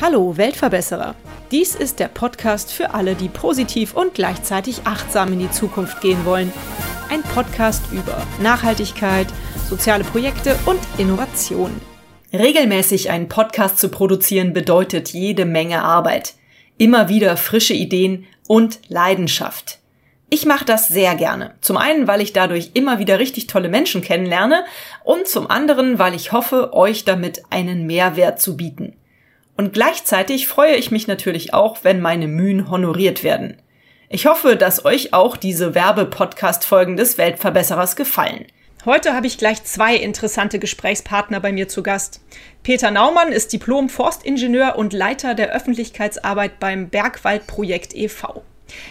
Hallo Weltverbesserer. Dies ist der Podcast für alle, die positiv und gleichzeitig achtsam in die Zukunft gehen wollen. Ein Podcast über Nachhaltigkeit, soziale Projekte und Innovation. Regelmäßig einen Podcast zu produzieren bedeutet jede Menge Arbeit. Immer wieder frische Ideen und Leidenschaft. Ich mache das sehr gerne. Zum einen, weil ich dadurch immer wieder richtig tolle Menschen kennenlerne und zum anderen, weil ich hoffe, euch damit einen Mehrwert zu bieten. Und gleichzeitig freue ich mich natürlich auch, wenn meine Mühen honoriert werden. Ich hoffe, dass euch auch diese Werbepodcast-Folgen des Weltverbesserers gefallen. Heute habe ich gleich zwei interessante Gesprächspartner bei mir zu Gast. Peter Naumann ist Diplom-Forstingenieur und Leiter der Öffentlichkeitsarbeit beim Bergwaldprojekt e.V.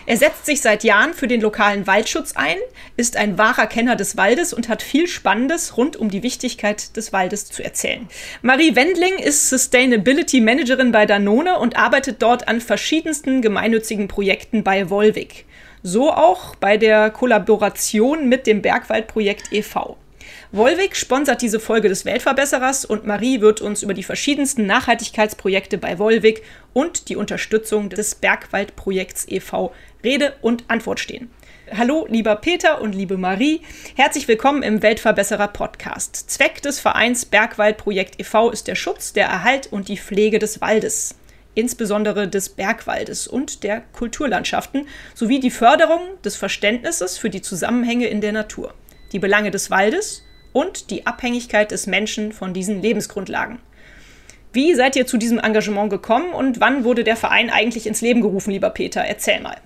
Er setzt sich seit Jahren für den lokalen Waldschutz ein, ist ein wahrer Kenner des Waldes und hat viel Spannendes rund um die Wichtigkeit des Waldes zu erzählen. Marie Wendling ist Sustainability Managerin bei Danone und arbeitet dort an verschiedensten gemeinnützigen Projekten bei Volvic. So auch bei der Kollaboration mit dem Bergwaldprojekt e.V. Wolwig sponsert diese Folge des Weltverbesserers und Marie wird uns über die verschiedensten Nachhaltigkeitsprojekte bei Wolwig und die Unterstützung des Bergwaldprojekts e.V. Rede und Antwort stehen. Hallo, lieber Peter und liebe Marie. Herzlich willkommen im Weltverbesserer Podcast. Zweck des Vereins Bergwaldprojekt e.V. ist der Schutz, der Erhalt und die Pflege des Waldes insbesondere des Bergwaldes und der Kulturlandschaften sowie die Förderung des Verständnisses für die Zusammenhänge in der Natur, die Belange des Waldes und die Abhängigkeit des Menschen von diesen Lebensgrundlagen. Wie seid ihr zu diesem Engagement gekommen und wann wurde der Verein eigentlich ins Leben gerufen, lieber Peter? Erzähl mal.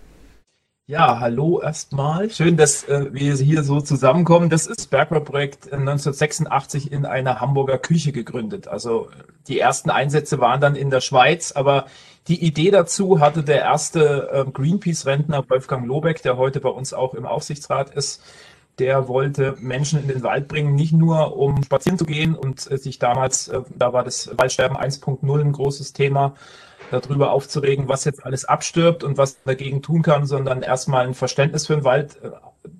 Ja, hallo erstmal. Schön, dass äh, wir hier so zusammenkommen. Das ist Bergwaldprojekt 1986 in einer Hamburger Küche gegründet. Also die ersten Einsätze waren dann in der Schweiz, aber die Idee dazu hatte der erste äh, Greenpeace-Rentner Wolfgang Lobeck, der heute bei uns auch im Aufsichtsrat ist der wollte Menschen in den Wald bringen, nicht nur um spazieren zu gehen und äh, sich damals, äh, da war das Waldsterben 1.0 ein großes Thema, darüber aufzuregen, was jetzt alles abstirbt und was dagegen tun kann, sondern erstmal ein Verständnis für den Wald äh,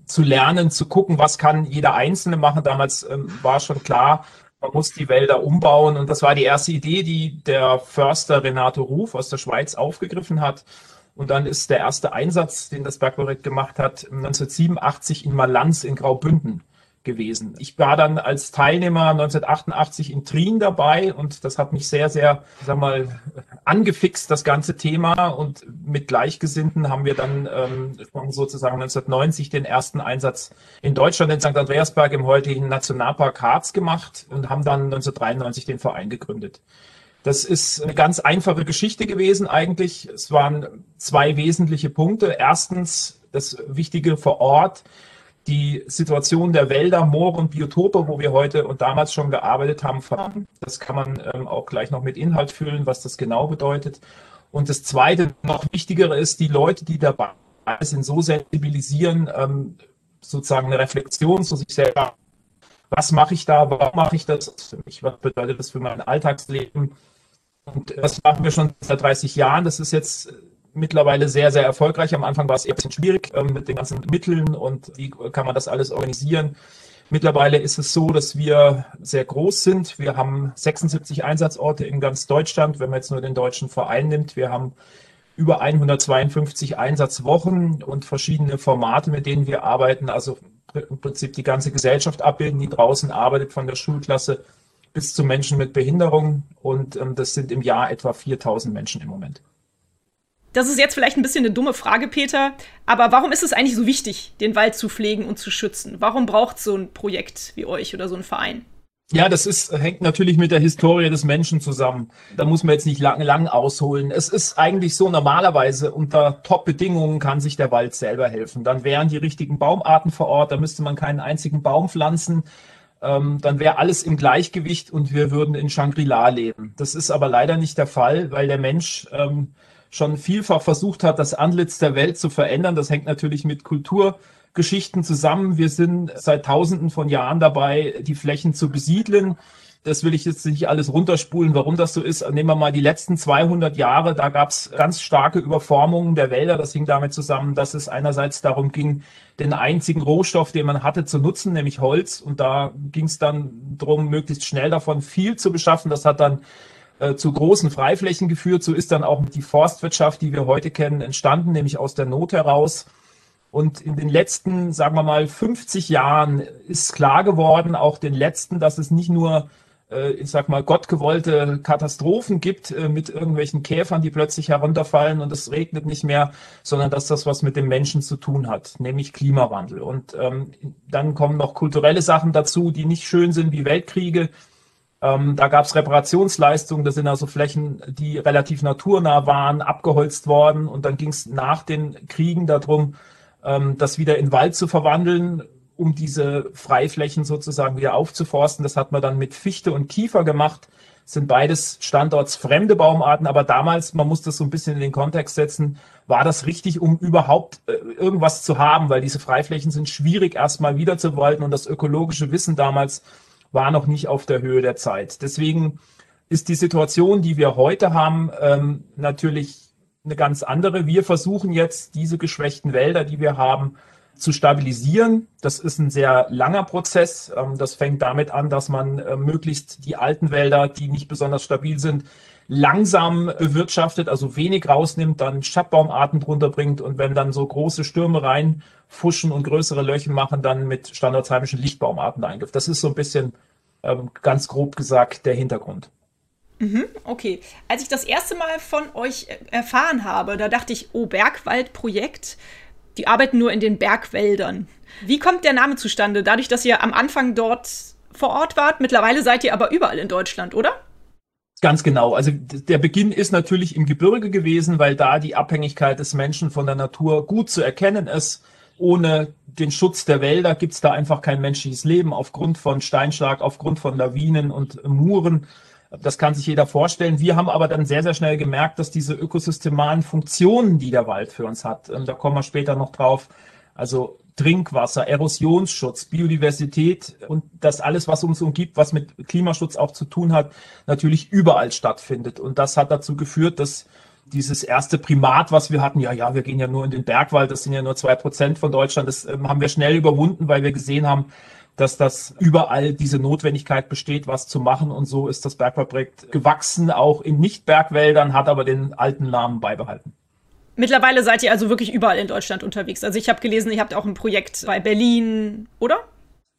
zu lernen, zu gucken, was kann jeder Einzelne machen. Damals ähm, war schon klar, man muss die Wälder umbauen und das war die erste Idee, die der Förster Renato Ruf aus der Schweiz aufgegriffen hat und dann ist der erste Einsatz, den das Bergprojekt gemacht hat, 1987 in Malanz in Graubünden gewesen. Ich war dann als Teilnehmer 1988 in Trien dabei und das hat mich sehr, sehr, sag mal, angefixt, das ganze Thema. Und mit Gleichgesinnten haben wir dann ähm, sozusagen 1990 den ersten Einsatz in Deutschland in St. Andreasberg im heutigen Nationalpark Harz gemacht und haben dann 1993 den Verein gegründet. Das ist eine ganz einfache Geschichte gewesen eigentlich. Es waren zwei wesentliche Punkte. Erstens das Wichtige vor Ort, die Situation der Wälder, Moore und Biotope, wo wir heute und damals schon gearbeitet haben, Das kann man ähm, auch gleich noch mit Inhalt füllen, was das genau bedeutet. Und das Zweite, noch wichtigere ist, die Leute, die dabei sind, so sensibilisieren, ähm, sozusagen eine Reflexion zu sich selber. Was mache ich da? Warum mache ich das für mich? Was bedeutet das für mein Alltagsleben? Und das machen wir schon seit 30 Jahren. Das ist jetzt mittlerweile sehr, sehr erfolgreich. Am Anfang war es eher ein bisschen schwierig ähm, mit den ganzen Mitteln und wie kann man das alles organisieren. Mittlerweile ist es so, dass wir sehr groß sind. Wir haben 76 Einsatzorte in ganz Deutschland, wenn man jetzt nur den deutschen Verein nimmt. Wir haben über 152 Einsatzwochen und verschiedene Formate, mit denen wir arbeiten. Also im Prinzip die ganze Gesellschaft abbilden, die draußen arbeitet, von der Schulklasse bis zu Menschen mit Behinderung. Und ähm, das sind im Jahr etwa 4000 Menschen im Moment. Das ist jetzt vielleicht ein bisschen eine dumme Frage, Peter, aber warum ist es eigentlich so wichtig, den Wald zu pflegen und zu schützen? Warum braucht so ein Projekt wie euch oder so ein Verein? Ja, das ist, hängt natürlich mit der Historie des Menschen zusammen. Da muss man jetzt nicht lang, lang ausholen. Es ist eigentlich so, normalerweise unter Top-Bedingungen kann sich der Wald selber helfen. Dann wären die richtigen Baumarten vor Ort, da müsste man keinen einzigen Baum pflanzen ähm, dann wäre alles im Gleichgewicht und wir würden in Shangri-La leben. Das ist aber leider nicht der Fall, weil der Mensch ähm, schon vielfach versucht hat, das Antlitz der Welt zu verändern. Das hängt natürlich mit Kulturgeschichten zusammen. Wir sind seit Tausenden von Jahren dabei, die Flächen zu besiedeln. Das will ich jetzt nicht alles runterspulen, warum das so ist. Nehmen wir mal die letzten 200 Jahre, da gab es ganz starke Überformungen der Wälder. Das hing damit zusammen, dass es einerseits darum ging, den einzigen Rohstoff, den man hatte, zu nutzen, nämlich Holz. Und da ging es dann darum, möglichst schnell davon viel zu beschaffen. Das hat dann äh, zu großen Freiflächen geführt. So ist dann auch die Forstwirtschaft, die wir heute kennen, entstanden, nämlich aus der Not heraus. Und in den letzten, sagen wir mal, 50 Jahren ist klar geworden, auch den letzten, dass es nicht nur ich sag mal, gottgewollte Katastrophen gibt äh, mit irgendwelchen Käfern, die plötzlich herunterfallen und es regnet nicht mehr, sondern dass das was mit dem Menschen zu tun hat, nämlich Klimawandel. Und ähm, dann kommen noch kulturelle Sachen dazu, die nicht schön sind, wie Weltkriege. Ähm, da gab es Reparationsleistungen, das sind also Flächen, die relativ naturnah waren, abgeholzt worden. Und dann ging es nach den Kriegen darum, ähm, das wieder in Wald zu verwandeln um diese Freiflächen sozusagen wieder aufzuforsten. Das hat man dann mit Fichte und Kiefer gemacht. Das sind beides standortsfremde Baumarten, aber damals, man muss das so ein bisschen in den Kontext setzen, war das richtig, um überhaupt äh, irgendwas zu haben, weil diese Freiflächen sind schwierig erstmal wiederzuwalten und das ökologische Wissen damals war noch nicht auf der Höhe der Zeit. Deswegen ist die Situation, die wir heute haben, ähm, natürlich eine ganz andere. Wir versuchen jetzt diese geschwächten Wälder, die wir haben, zu stabilisieren. Das ist ein sehr langer Prozess. Ähm, das fängt damit an, dass man äh, möglichst die alten Wälder, die nicht besonders stabil sind, langsam bewirtschaftet, also wenig rausnimmt, dann Schattbaumarten drunter bringt und wenn dann so große Stürme reinfuschen und größere Löcher machen, dann mit standardheimischen Lichtbaumarten eingriff. Das ist so ein bisschen ähm, ganz grob gesagt der Hintergrund. Mhm, okay. Als ich das erste Mal von euch äh, erfahren habe, da dachte ich, oh, Bergwaldprojekt die arbeiten nur in den Bergwäldern. Wie kommt der Name zustande? Dadurch, dass ihr am Anfang dort vor Ort wart, mittlerweile seid ihr aber überall in Deutschland, oder? Ganz genau. Also der Beginn ist natürlich im Gebirge gewesen, weil da die Abhängigkeit des Menschen von der Natur gut zu erkennen ist. Ohne den Schutz der Wälder gibt es da einfach kein menschliches Leben aufgrund von Steinschlag, aufgrund von Lawinen und Muren. Das kann sich jeder vorstellen. Wir haben aber dann sehr, sehr schnell gemerkt, dass diese ökosystemalen Funktionen, die der Wald für uns hat, da kommen wir später noch drauf, also Trinkwasser, Erosionsschutz, Biodiversität und das alles, was uns umgibt, was mit Klimaschutz auch zu tun hat, natürlich überall stattfindet. Und das hat dazu geführt, dass dieses erste Primat, was wir hatten, ja, ja, wir gehen ja nur in den Bergwald, das sind ja nur zwei Prozent von Deutschland, das ähm, haben wir schnell überwunden, weil wir gesehen haben, dass das überall diese Notwendigkeit besteht, was zu machen. Und so ist das Bergwaldprojekt gewachsen, auch in Nicht-Bergwäldern, hat aber den alten Namen beibehalten. Mittlerweile seid ihr also wirklich überall in Deutschland unterwegs. Also ich habe gelesen, ihr habt auch ein Projekt bei Berlin, oder?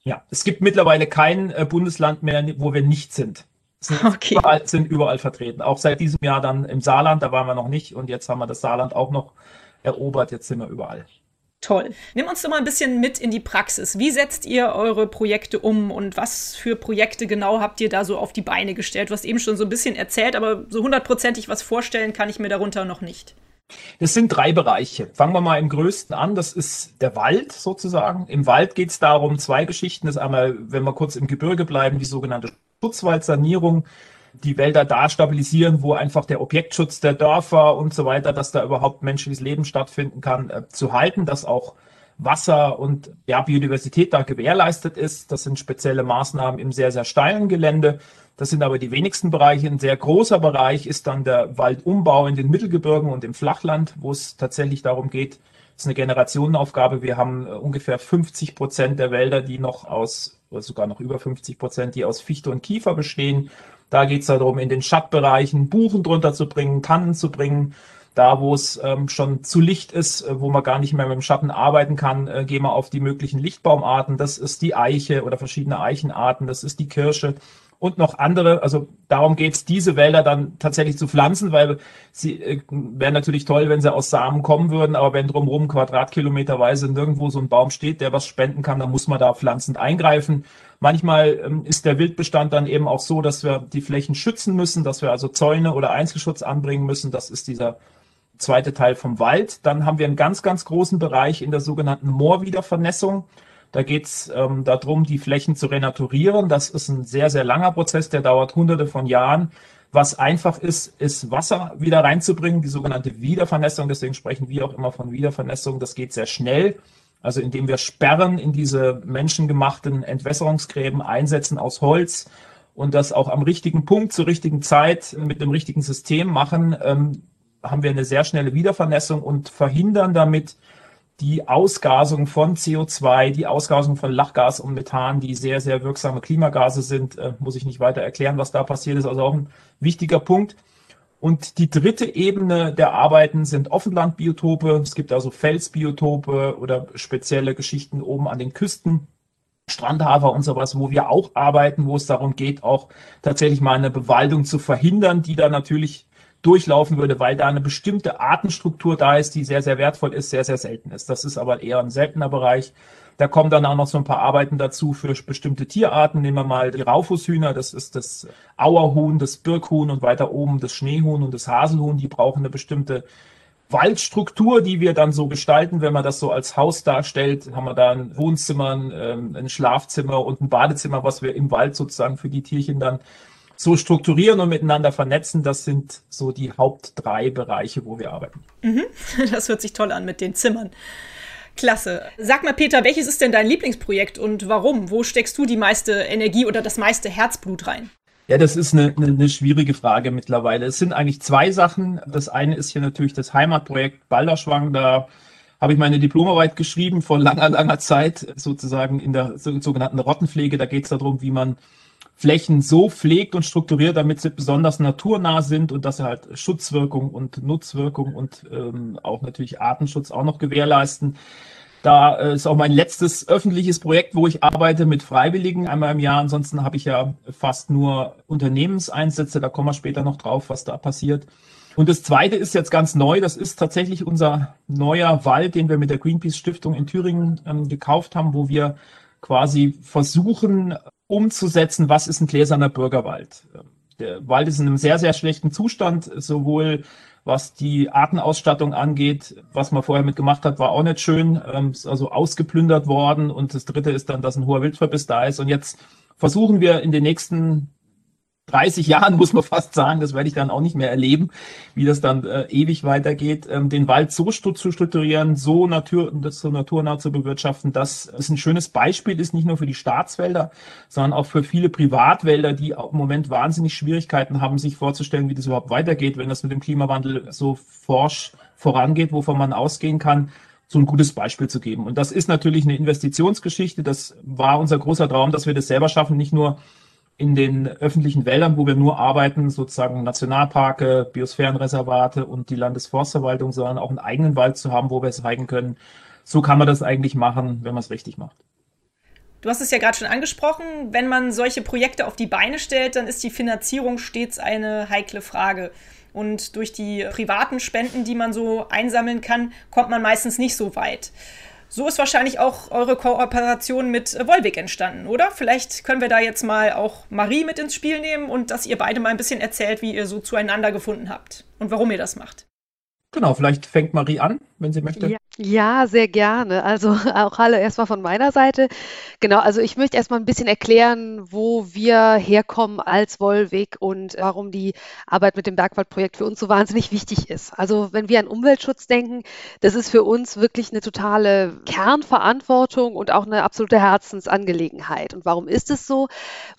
Ja, es gibt mittlerweile kein äh, Bundesland mehr, wo wir nicht sind. Sind okay. überall, sind überall vertreten. Auch seit diesem Jahr dann im Saarland, da waren wir noch nicht und jetzt haben wir das Saarland auch noch erobert, jetzt sind wir überall. Toll. Nimm uns doch mal ein bisschen mit in die Praxis. Wie setzt ihr eure Projekte um und was für Projekte genau habt ihr da so auf die Beine gestellt? Du hast eben schon so ein bisschen erzählt, aber so hundertprozentig was vorstellen kann ich mir darunter noch nicht. Es sind drei Bereiche. Fangen wir mal im größten an. Das ist der Wald sozusagen. Im Wald geht es darum, zwei Geschichten. Das ist einmal, wenn wir kurz im Gebirge bleiben, die sogenannte Schutzwaldsanierung die Wälder da stabilisieren, wo einfach der Objektschutz der Dörfer und so weiter, dass da überhaupt menschliches Leben stattfinden kann, äh, zu halten, dass auch Wasser und ja, Biodiversität da gewährleistet ist. Das sind spezielle Maßnahmen im sehr, sehr steilen Gelände. Das sind aber die wenigsten Bereiche. Ein sehr großer Bereich ist dann der Waldumbau in den Mittelgebirgen und im Flachland, wo es tatsächlich darum geht, das ist eine Generationenaufgabe. Wir haben äh, ungefähr 50 Prozent der Wälder, die noch aus, oder sogar noch über 50 Prozent, die aus Fichte und Kiefer bestehen. Da geht es darum, in den Schattbereichen Buchen drunter zu bringen, Tannen zu bringen. Da, wo es ähm, schon zu Licht ist, äh, wo man gar nicht mehr mit dem Schatten arbeiten kann, äh, gehen wir auf die möglichen Lichtbaumarten. Das ist die Eiche oder verschiedene Eichenarten. Das ist die Kirsche und noch andere. Also darum geht es, diese Wälder dann tatsächlich zu pflanzen, weil sie äh, wären natürlich toll, wenn sie aus Samen kommen würden, aber wenn drumherum quadratkilometerweise nirgendwo so ein Baum steht, der was spenden kann, dann muss man da pflanzend eingreifen. Manchmal ähm, ist der Wildbestand dann eben auch so, dass wir die Flächen schützen müssen, dass wir also Zäune oder Einzelschutz anbringen müssen. Das ist dieser zweite Teil vom Wald. Dann haben wir einen ganz, ganz großen Bereich in der sogenannten Moorwiedervernässung. Da geht es ähm, darum, die Flächen zu renaturieren. Das ist ein sehr, sehr langer Prozess, der dauert hunderte von Jahren. Was einfach ist, ist Wasser wieder reinzubringen, die sogenannte Wiedervernässung. Deswegen sprechen wir auch immer von Wiedervernässung. Das geht sehr schnell. Also indem wir Sperren in diese menschengemachten Entwässerungsgräben einsetzen aus Holz und das auch am richtigen Punkt zur richtigen Zeit mit dem richtigen System machen, ähm, haben wir eine sehr schnelle Wiedervernässung und verhindern damit die Ausgasung von CO2, die Ausgasung von Lachgas und Methan, die sehr, sehr wirksame Klimagase sind, äh, muss ich nicht weiter erklären, was da passiert ist. Also auch ein wichtiger Punkt. Und die dritte Ebene der Arbeiten sind Offenlandbiotope. Es gibt also Felsbiotope oder spezielle Geschichten oben an den Küsten. Strandhafer und sowas, wo wir auch arbeiten, wo es darum geht, auch tatsächlich mal eine Bewaldung zu verhindern, die da natürlich durchlaufen würde, weil da eine bestimmte Artenstruktur da ist, die sehr, sehr wertvoll ist, sehr, sehr selten ist. Das ist aber eher ein seltener Bereich. Da kommen dann auch noch so ein paar Arbeiten dazu für bestimmte Tierarten. Nehmen wir mal die Raufußhühner, das ist das Auerhuhn, das Birkhuhn und weiter oben das Schneehuhn und das Haselhuhn. Die brauchen eine bestimmte Waldstruktur, die wir dann so gestalten, wenn man das so als Haus darstellt, haben wir da ein Wohnzimmer, ein, ein Schlafzimmer und ein Badezimmer, was wir im Wald sozusagen für die Tierchen dann so strukturieren und miteinander vernetzen. Das sind so die Haupt drei Bereiche, wo wir arbeiten. Mhm. Das hört sich toll an mit den Zimmern. Klasse. Sag mal, Peter, welches ist denn dein Lieblingsprojekt und warum? Wo steckst du die meiste Energie oder das meiste Herzblut rein? Ja, das ist eine, eine, eine schwierige Frage mittlerweile. Es sind eigentlich zwei Sachen. Das eine ist hier natürlich das Heimatprojekt Balderschwang. Da habe ich meine Diplomarbeit geschrieben vor langer, langer Zeit, sozusagen in der sogenannten Rottenpflege. Da geht es darum, wie man Flächen so pflegt und strukturiert, damit sie besonders naturnah sind und dass sie halt Schutzwirkung und Nutzwirkung und ähm, auch natürlich Artenschutz auch noch gewährleisten. Da äh, ist auch mein letztes öffentliches Projekt, wo ich arbeite mit Freiwilligen einmal im Jahr. Ansonsten habe ich ja fast nur Unternehmenseinsätze. Da kommen wir später noch drauf, was da passiert. Und das zweite ist jetzt ganz neu. Das ist tatsächlich unser neuer Wald, den wir mit der Greenpeace Stiftung in Thüringen ähm, gekauft haben, wo wir quasi versuchen umzusetzen, was ist ein gläserner Bürgerwald. Der Wald ist in einem sehr, sehr schlechten Zustand, sowohl was die Artenausstattung angeht, was man vorher mitgemacht hat, war auch nicht schön. Ähm, ist also ausgeplündert worden. Und das dritte ist dann, dass ein hoher Wildverbiss da ist. Und jetzt versuchen wir in den nächsten 30 Jahren, muss man fast sagen, das werde ich dann auch nicht mehr erleben, wie das dann äh, ewig weitergeht, ähm, den Wald so zu strukturieren, so, natur, so naturnah zu bewirtschaften, dass es ein schönes Beispiel ist, nicht nur für die Staatswälder, sondern auch für viele Privatwälder, die im Moment wahnsinnig Schwierigkeiten haben, sich vorzustellen, wie das überhaupt weitergeht, wenn das mit dem Klimawandel so forsch vorangeht, wovon man ausgehen kann so ein gutes Beispiel zu geben. Und das ist natürlich eine Investitionsgeschichte. Das war unser großer Traum, dass wir das selber schaffen, nicht nur in den öffentlichen Wäldern, wo wir nur arbeiten, sozusagen Nationalparke, Biosphärenreservate und die Landesforstverwaltung, sondern auch einen eigenen Wald zu haben, wo wir zeigen können, so kann man das eigentlich machen, wenn man es richtig macht. Du hast es ja gerade schon angesprochen, wenn man solche Projekte auf die Beine stellt, dann ist die Finanzierung stets eine heikle Frage. Und durch die privaten Spenden, die man so einsammeln kann, kommt man meistens nicht so weit. So ist wahrscheinlich auch eure Kooperation mit Volvic entstanden, oder? Vielleicht können wir da jetzt mal auch Marie mit ins Spiel nehmen und dass ihr beide mal ein bisschen erzählt, wie ihr so zueinander gefunden habt und warum ihr das macht. Genau, vielleicht fängt Marie an, wenn sie möchte. Ja, ja, sehr gerne. Also auch hallo erstmal von meiner Seite. Genau, also ich möchte erstmal ein bisschen erklären, wo wir herkommen als Wollweg und warum die Arbeit mit dem Bergwaldprojekt für uns so wahnsinnig wichtig ist. Also wenn wir an Umweltschutz denken, das ist für uns wirklich eine totale Kernverantwortung und auch eine absolute Herzensangelegenheit. Und warum ist es so?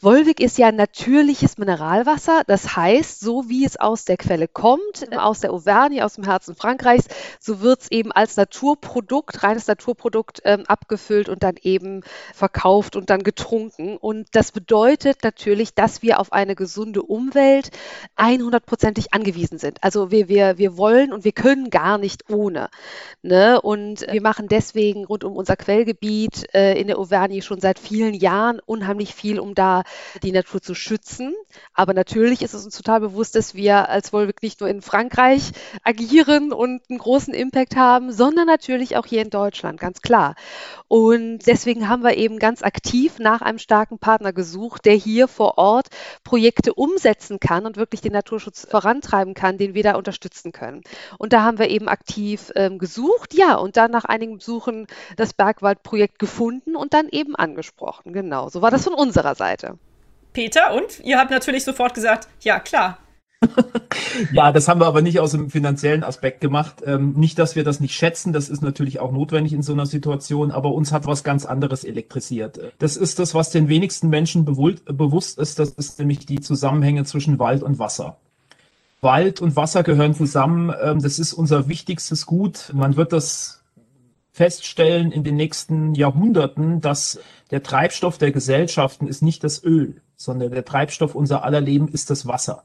Wollweg ist ja natürliches Mineralwasser. Das heißt, so wie es aus der Quelle kommt, aus der Auvergne, aus dem Herzen Frankreichs, so wird es eben als Natur Naturprodukt, reines Naturprodukt ähm, abgefüllt und dann eben verkauft und dann getrunken. Und das bedeutet natürlich, dass wir auf eine gesunde Umwelt 100%ig angewiesen sind. Also wir, wir, wir wollen und wir können gar nicht ohne. Ne? Und wir machen deswegen rund um unser Quellgebiet äh, in der Auvergne schon seit vielen Jahren unheimlich viel, um da die Natur zu schützen. Aber natürlich ist es uns total bewusst, dass wir als Wolwig nicht nur in Frankreich agieren und einen großen Impact haben, sondern natürlich auch hier in Deutschland, ganz klar. Und deswegen haben wir eben ganz aktiv nach einem starken Partner gesucht, der hier vor Ort Projekte umsetzen kann und wirklich den Naturschutz vorantreiben kann, den wir da unterstützen können. Und da haben wir eben aktiv ähm, gesucht, ja, und dann nach einigen Besuchen das Bergwaldprojekt gefunden und dann eben angesprochen. Genau, so war das von unserer Seite. Peter, und ihr habt natürlich sofort gesagt, ja klar, ja, das haben wir aber nicht aus dem finanziellen Aspekt gemacht. Ähm, nicht, dass wir das nicht schätzen, das ist natürlich auch notwendig in so einer Situation, aber uns hat was ganz anderes elektrisiert. Das ist das, was den wenigsten Menschen bewusst ist, das ist nämlich die Zusammenhänge zwischen Wald und Wasser. Wald und Wasser gehören zusammen, ähm, das ist unser wichtigstes Gut. Man wird das feststellen in den nächsten Jahrhunderten, dass der Treibstoff der Gesellschaften ist nicht das Öl, sondern der Treibstoff unser aller Leben ist das Wasser.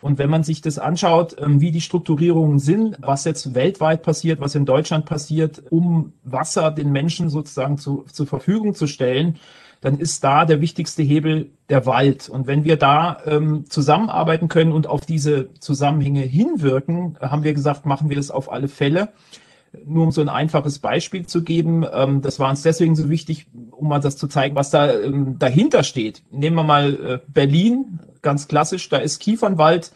Und wenn man sich das anschaut, ähm, wie die Strukturierungen sind, was jetzt weltweit passiert, was in Deutschland passiert, um Wasser den Menschen sozusagen zu, zur Verfügung zu stellen, dann ist da der wichtigste Hebel der Wald. Und wenn wir da ähm, zusammenarbeiten können und auf diese Zusammenhänge hinwirken, haben wir gesagt, machen wir das auf alle Fälle. Nur um so ein einfaches Beispiel zu geben, ähm, das war uns deswegen so wichtig, um mal das zu zeigen, was da ähm, dahinter steht. Nehmen wir mal äh, Berlin, ganz klassisch, da ist Kiefernwald,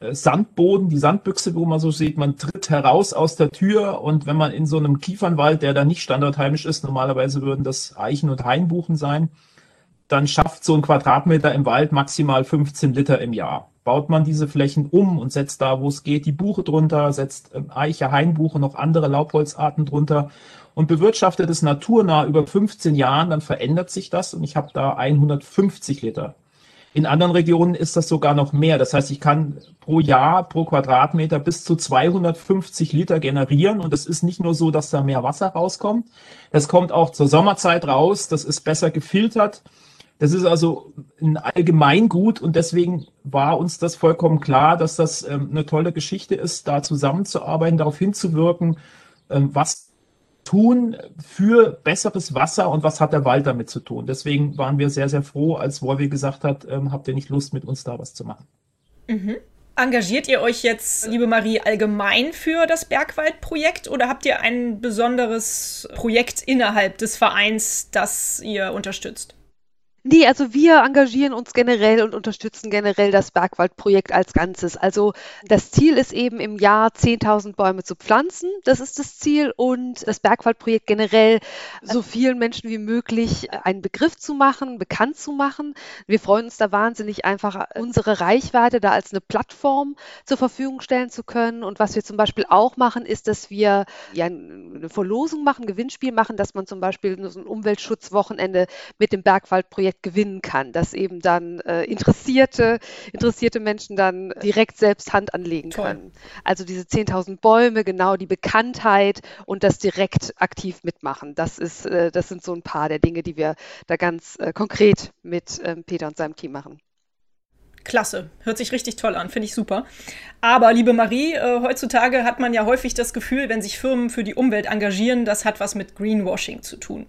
äh, Sandboden, die Sandbüchse, wo man so sieht, man tritt heraus aus der Tür und wenn man in so einem Kiefernwald, der da nicht standardheimisch ist, normalerweise würden das Eichen- und Hainbuchen sein, dann schafft so ein Quadratmeter im Wald maximal 15 Liter im Jahr baut man diese Flächen um und setzt da, wo es geht, die Buche drunter, setzt ähm, Eiche, Hainbuche, noch andere Laubholzarten drunter und bewirtschaftet es naturnah über 15 Jahren, dann verändert sich das und ich habe da 150 Liter. In anderen Regionen ist das sogar noch mehr. Das heißt, ich kann pro Jahr, pro Quadratmeter bis zu 250 Liter generieren. Und es ist nicht nur so, dass da mehr Wasser rauskommt. Das kommt auch zur Sommerzeit raus. Das ist besser gefiltert. Das ist also ein Allgemeingut und deswegen war uns das vollkommen klar, dass das ähm, eine tolle Geschichte ist, da zusammenzuarbeiten, darauf hinzuwirken, ähm, was tun für besseres Wasser und was hat der Wald damit zu tun. Deswegen waren wir sehr, sehr froh, als Wolvi gesagt hat, ähm, habt ihr nicht Lust, mit uns da was zu machen. Mhm. Engagiert ihr euch jetzt, liebe Marie, allgemein für das Bergwaldprojekt oder habt ihr ein besonderes Projekt innerhalb des Vereins, das ihr unterstützt? Nee, also wir engagieren uns generell und unterstützen generell das Bergwaldprojekt als Ganzes. Also das Ziel ist eben im Jahr 10.000 Bäume zu pflanzen. Das ist das Ziel und das Bergwaldprojekt generell so vielen Menschen wie möglich einen Begriff zu machen, bekannt zu machen. Wir freuen uns da wahnsinnig einfach unsere Reichweite da als eine Plattform zur Verfügung stellen zu können. Und was wir zum Beispiel auch machen, ist, dass wir ja eine Verlosung machen, Gewinnspiel machen, dass man zum Beispiel so ein Umweltschutzwochenende mit dem Bergwaldprojekt Projekt gewinnen kann, dass eben dann äh, interessierte, interessierte Menschen dann direkt selbst Hand anlegen Toll. können. Also diese 10.000 Bäume, genau die Bekanntheit und das direkt aktiv mitmachen. Das ist, äh, das sind so ein paar der Dinge, die wir da ganz äh, konkret mit ähm, Peter und seinem Team machen. Klasse, hört sich richtig toll an, finde ich super. Aber liebe Marie, äh, heutzutage hat man ja häufig das Gefühl, wenn sich Firmen für die Umwelt engagieren, das hat was mit Greenwashing zu tun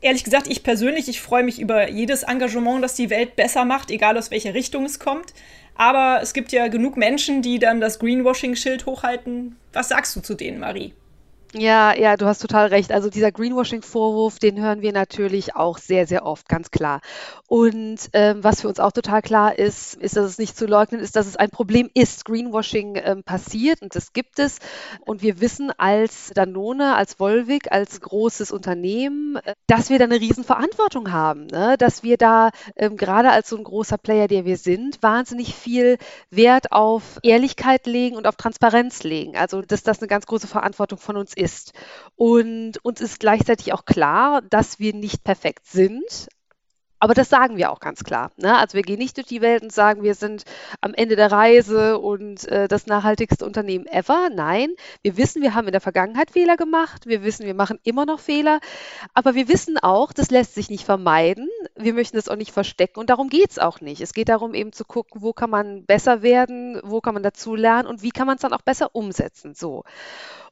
ehrlich gesagt, ich persönlich, ich freue mich über jedes Engagement, das die Welt besser macht, egal aus welcher Richtung es kommt. Aber es gibt ja genug Menschen, die dann das Greenwashing-Schild hochhalten. Was sagst du zu denen, Marie? Ja, ja, du hast total recht. Also dieser Greenwashing-Vorwurf, den hören wir natürlich auch sehr, sehr oft, ganz klar. Und ähm, was für uns auch total klar ist, ist, dass es nicht zu leugnen ist, dass es ein Problem ist. Greenwashing ähm, passiert und das gibt es. Und wir wissen als Danone, als Volvic, als großes Unternehmen, äh, dass wir da eine Riesenverantwortung haben, ne? dass wir da ähm, gerade als so ein großer Player, der wir sind, wahnsinnig viel Wert auf Ehrlichkeit legen und auf Transparenz legen. Also dass das eine ganz große Verantwortung von uns ist. Und uns ist gleichzeitig auch klar, dass wir nicht perfekt sind, aber das sagen wir auch ganz klar. Ne? Also wir gehen nicht durch die Welt und sagen, wir sind am Ende der Reise und äh, das nachhaltigste Unternehmen ever. Nein, wir wissen, wir haben in der Vergangenheit Fehler gemacht. Wir wissen, wir machen immer noch Fehler. Aber wir wissen auch, das lässt sich nicht vermeiden. Wir möchten es auch nicht verstecken und darum geht es auch nicht. Es geht darum, eben zu gucken, wo kann man besser werden, wo kann man dazu lernen und wie kann man es dann auch besser umsetzen. So.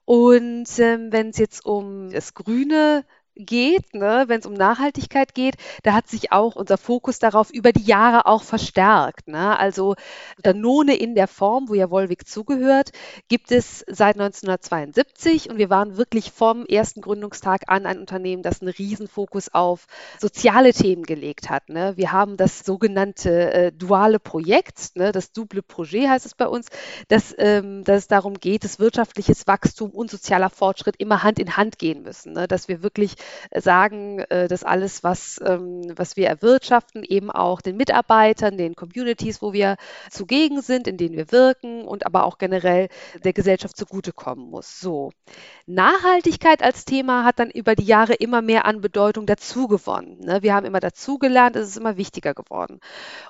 Und ähm, wenn es jetzt um das grüne geht, ne, wenn es um Nachhaltigkeit geht, da hat sich auch unser Fokus darauf über die Jahre auch verstärkt. Ne? Also Danone in der Form, wo ja Volvic zugehört, gibt es seit 1972 und wir waren wirklich vom ersten Gründungstag an ein Unternehmen, das einen Riesenfokus auf soziale Themen gelegt hat. Ne? Wir haben das sogenannte äh, duale Projekt, ne, das Double Projet heißt es bei uns, dass, ähm, dass es darum geht, dass wirtschaftliches Wachstum und sozialer Fortschritt immer Hand in Hand gehen müssen, ne? dass wir wirklich sagen, äh, dass alles, was, ähm, was wir erwirtschaften, eben auch den Mitarbeitern, den Communities, wo wir zugegen sind, in denen wir wirken und aber auch generell der Gesellschaft zugutekommen muss. So. Nachhaltigkeit als Thema hat dann über die Jahre immer mehr an Bedeutung dazugewonnen. Ne? Wir haben immer dazugelernt, es ist immer wichtiger geworden.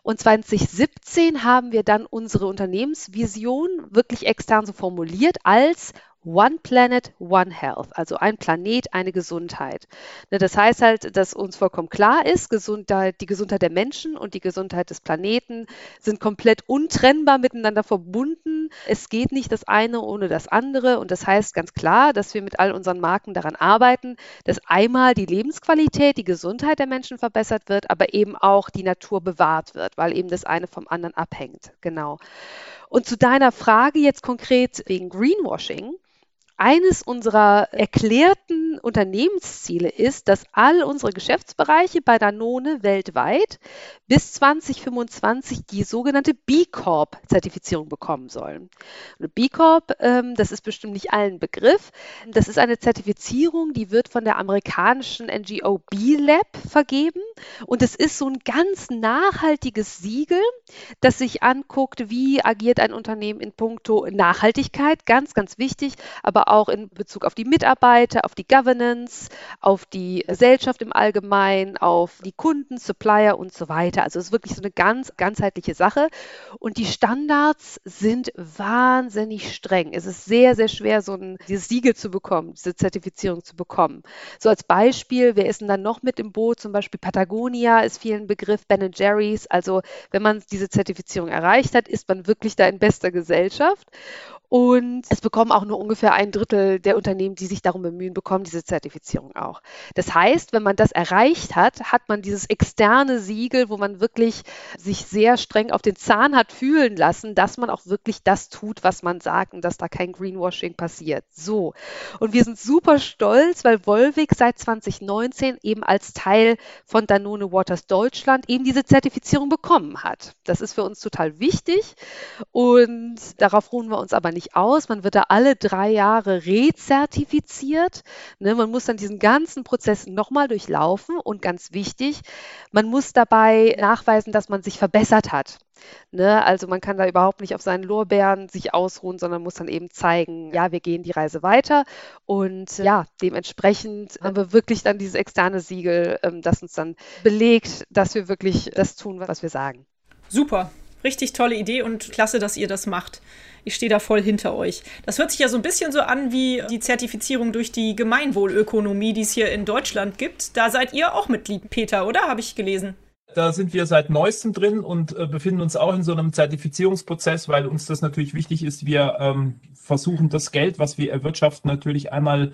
Und 2017 haben wir dann unsere Unternehmensvision wirklich extern so formuliert als One Planet, One Health, also ein Planet, eine Gesundheit. Ne, das heißt halt, dass uns vollkommen klar ist, Gesundheit, die Gesundheit der Menschen und die Gesundheit des Planeten sind komplett untrennbar miteinander verbunden. Es geht nicht das eine ohne das andere und das heißt ganz klar, dass wir mit all unseren Marken daran arbeiten, dass einmal die Lebensqualität, die Gesundheit der Menschen verbessert wird, aber eben auch die Natur bewahrt wird, weil eben das eine vom anderen abhängt. Genau. Und zu deiner Frage jetzt konkret wegen Greenwashing. Eines unserer erklärten Unternehmensziele ist, dass all unsere Geschäftsbereiche bei Danone weltweit bis 2025 die sogenannte B Corp-Zertifizierung bekommen sollen. B Corp, ähm, das ist bestimmt nicht allen Begriff. Das ist eine Zertifizierung, die wird von der amerikanischen NGO B-Lab vergeben. Und es ist so ein ganz nachhaltiges Siegel, das sich anguckt, wie agiert ein Unternehmen in puncto Nachhaltigkeit, ganz, ganz wichtig, aber auch in Bezug auf die Mitarbeiter, auf die Governance, auf die Gesellschaft im Allgemeinen, auf die Kunden, Supplier und so weiter. Also es ist wirklich so eine ganz ganzheitliche Sache. Und die Standards sind wahnsinnig streng. Es ist sehr, sehr schwer, so ein, dieses Siegel zu bekommen, diese Zertifizierung zu bekommen. So als Beispiel, wer ist denn dann noch mit im Boot? Zum Beispiel Patagonia ist vielen Begriff, Ben Jerry's. Also wenn man diese Zertifizierung erreicht hat, ist man wirklich da in bester Gesellschaft. Und es bekommen auch nur ungefähr ein Drittel der Unternehmen, die sich darum bemühen, bekommen diese Zertifizierung auch. Das heißt, wenn man das erreicht hat, hat man dieses externe Siegel, wo man wirklich sich sehr streng auf den Zahn hat fühlen lassen, dass man auch wirklich das tut, was man sagt und dass da kein Greenwashing passiert. So. Und wir sind super stolz, weil Volvic seit 2019 eben als Teil von Danone Waters Deutschland eben diese Zertifizierung bekommen hat. Das ist für uns total wichtig und darauf ruhen wir uns aber nicht nicht aus. Man wird da alle drei Jahre rezertifiziert. Ne, man muss dann diesen ganzen Prozess nochmal durchlaufen und ganz wichtig, man muss dabei nachweisen, dass man sich verbessert hat. Ne, also man kann da überhaupt nicht auf seinen Lorbeeren sich ausruhen, sondern muss dann eben zeigen, ja, wir gehen die Reise weiter. Und ja, dementsprechend haben wir wirklich dann dieses externe Siegel, ähm, das uns dann belegt, dass wir wirklich das tun, was wir sagen. Super, richtig tolle Idee und klasse, dass ihr das macht. Ich stehe da voll hinter euch. Das hört sich ja so ein bisschen so an wie die Zertifizierung durch die Gemeinwohlökonomie, die es hier in Deutschland gibt. Da seid ihr auch Mitglied, Peter, oder? Habe ich gelesen. Da sind wir seit neuestem drin und äh, befinden uns auch in so einem Zertifizierungsprozess, weil uns das natürlich wichtig ist. Wir ähm, versuchen das Geld, was wir erwirtschaften, natürlich einmal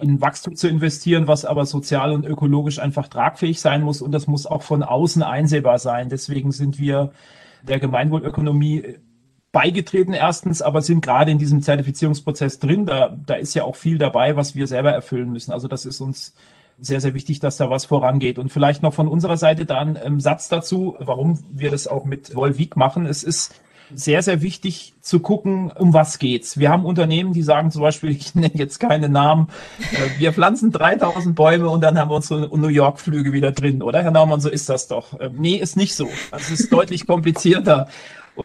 in Wachstum zu investieren, was aber sozial und ökologisch einfach tragfähig sein muss und das muss auch von außen einsehbar sein. Deswegen sind wir der Gemeinwohlökonomie beigetreten erstens, aber sind gerade in diesem Zertifizierungsprozess drin. Da, da ist ja auch viel dabei, was wir selber erfüllen müssen. Also das ist uns sehr, sehr wichtig, dass da was vorangeht. Und vielleicht noch von unserer Seite dann ein Satz dazu, warum wir das auch mit Volvic machen. Es ist sehr, sehr wichtig zu gucken, um was geht's. Wir haben Unternehmen, die sagen zum Beispiel, ich nenne jetzt keine Namen, äh, wir pflanzen 3000 Bäume und dann haben wir unsere New York Flüge wieder drin, oder Herr Naumann, so ist das doch. Ähm, nee, ist nicht so. Das ist deutlich komplizierter.